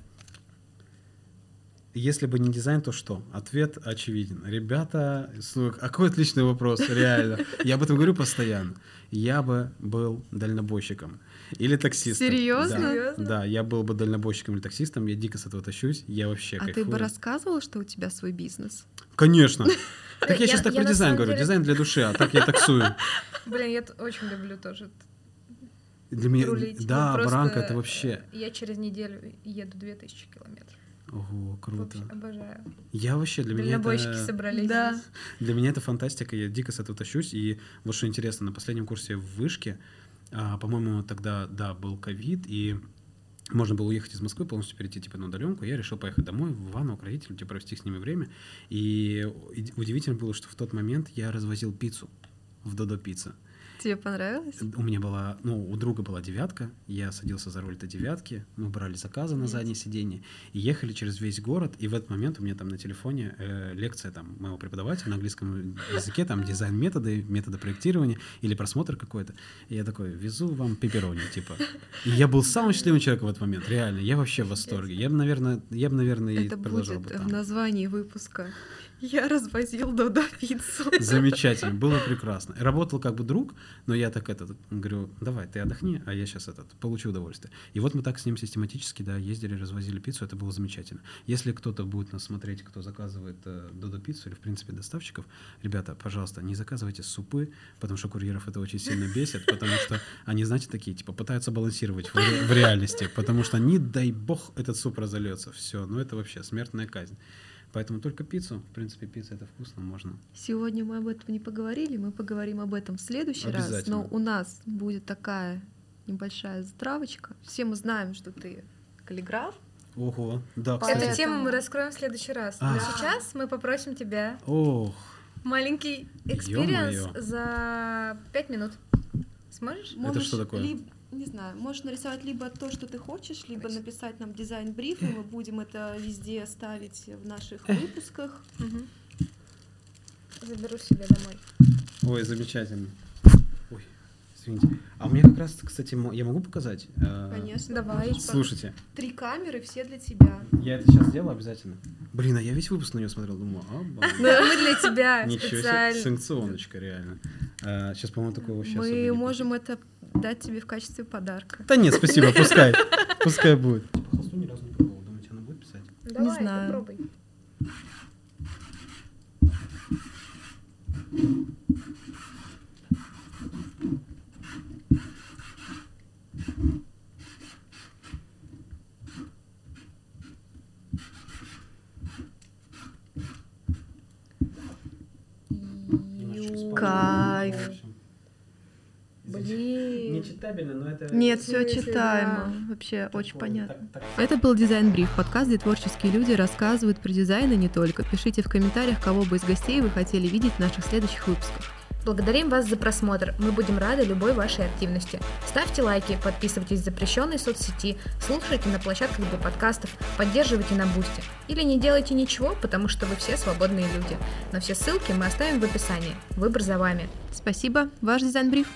Если бы не дизайн, то что? Ответ очевиден. Ребята, слушай, какой отличный вопрос, реально. Я об этом говорю постоянно. Я бы был дальнобойщиком или таксистом. Серьезно? Да, Серьезно? Да, я был бы дальнобойщиком или таксистом, я дико с этого тащусь, я вообще А ты кайфую. бы рассказывал, что у тебя свой бизнес? Конечно. Так я Я- сейчас так я про дизайн говорю, деле- дизайн для души, а так я таксую. Блин, я очень люблю тоже Для меня, рулить. да, просто, баранка это вообще, Я через неделю еду 2000 километров. ого, круто. Вообще обожаю. Я вообще, для меня это... собрались. Да. Для меня это фантастика, я дико с этого тащусь. И вот что интересно, на последнем курсе в Вышке, а, по-моему, тогда, да, был ковид, и можно было уехать из Москвы, полностью перейти типа на удаленку. Я решил поехать домой, в Иваново, к родителям, типа, провести с ними время. И удивительно было, что в тот момент я развозил пиццу в Додо Пицца. Тебе понравилось? У меня была, ну, у друга была девятка, я садился за руль этой девятки, мы брали заказы на заднее сиденье и ехали через весь город, и в этот момент у меня там на телефоне э, лекция там моего преподавателя на английском языке, там дизайн методы, методы проектирования или просмотр какой-то. И я такой, везу вам пепперони, типа. И я был самым счастливым человеком в этот момент, реально, я вообще в восторге. Я бы, наверное, я бы, наверное, и Это продолжал будет бы в там. названии выпуска. Я развозил Додо пиццу. Замечательно, было прекрасно. Работал как бы друг, но я так этот говорю, давай, ты отдохни, а я сейчас этот получу удовольствие. И вот мы так с ним систематически, да, ездили, развозили пиццу, это было замечательно. Если кто-то будет нас смотреть, кто заказывает э, Додо пиццу или в принципе доставщиков, ребята, пожалуйста, не заказывайте супы, потому что курьеров это очень сильно бесит, потому что они, знаете, такие, типа, пытаются балансировать в, в реальности, потому что не дай бог этот суп разольется, все, ну это вообще смертная казнь. Поэтому только пиццу, в принципе, пицца это вкусно, можно. Сегодня мы об этом не поговорили, мы поговорим об этом в следующий раз. Обязательно. Но у нас будет такая небольшая затравочка. Все мы знаем, что ты каллиграф. Ого, да, кстати. Эту тему мы раскроем в следующий раз. А. Но сейчас мы попросим тебя Ох, маленький experience за пять минут. Сможешь? Это что такое? Не знаю, можешь нарисовать либо то, что ты хочешь, либо написать нам дизайн-бриф, и мы будем это везде ставить в наших выпусках. Мгм. Заберу себе домой. ой, замечательно. Ой, извините. А у меня как раз, кстати, я могу показать? Э, Конечно. Давай. Слушайте, Три камеры, все для тебя. я это сейчас сделаю обязательно. Блин, а я весь выпуск на нее смотрел, думаю. Да, мы для тебя Ничего себе, санкционочка, реально. сейчас, по-моему, такое вообще Мы можем это дать тебе в качестве подарка. Да нет, спасибо, пускай. Пускай будет. Типа холсту ни разу не пробовал. Думаете, она будет писать? Давай, знаю. попробуй. Кайф. Блин. Нечитабельно, но это... Нет, все читаемо. да. Вообще очень такое, понятно. так- так- Это был Дизайн Бриф, подкаст, где творческие люди рассказывают про дизайн и не только. Пишите в комментариях, кого бы из гостей вы хотели видеть в наших следующих выпусках. Благодарим вас за просмотр. Мы будем рады любой вашей активности. Ставьте лайки, подписывайтесь в запрещенной соцсети, слушайте на площадках для подкастов, поддерживайте на Boosty. Или не делайте ничего, потому что вы все свободные люди. Но все ссылки мы оставим в описании. Выбор за вами. Спасибо. Ваш Дизайн Бриф.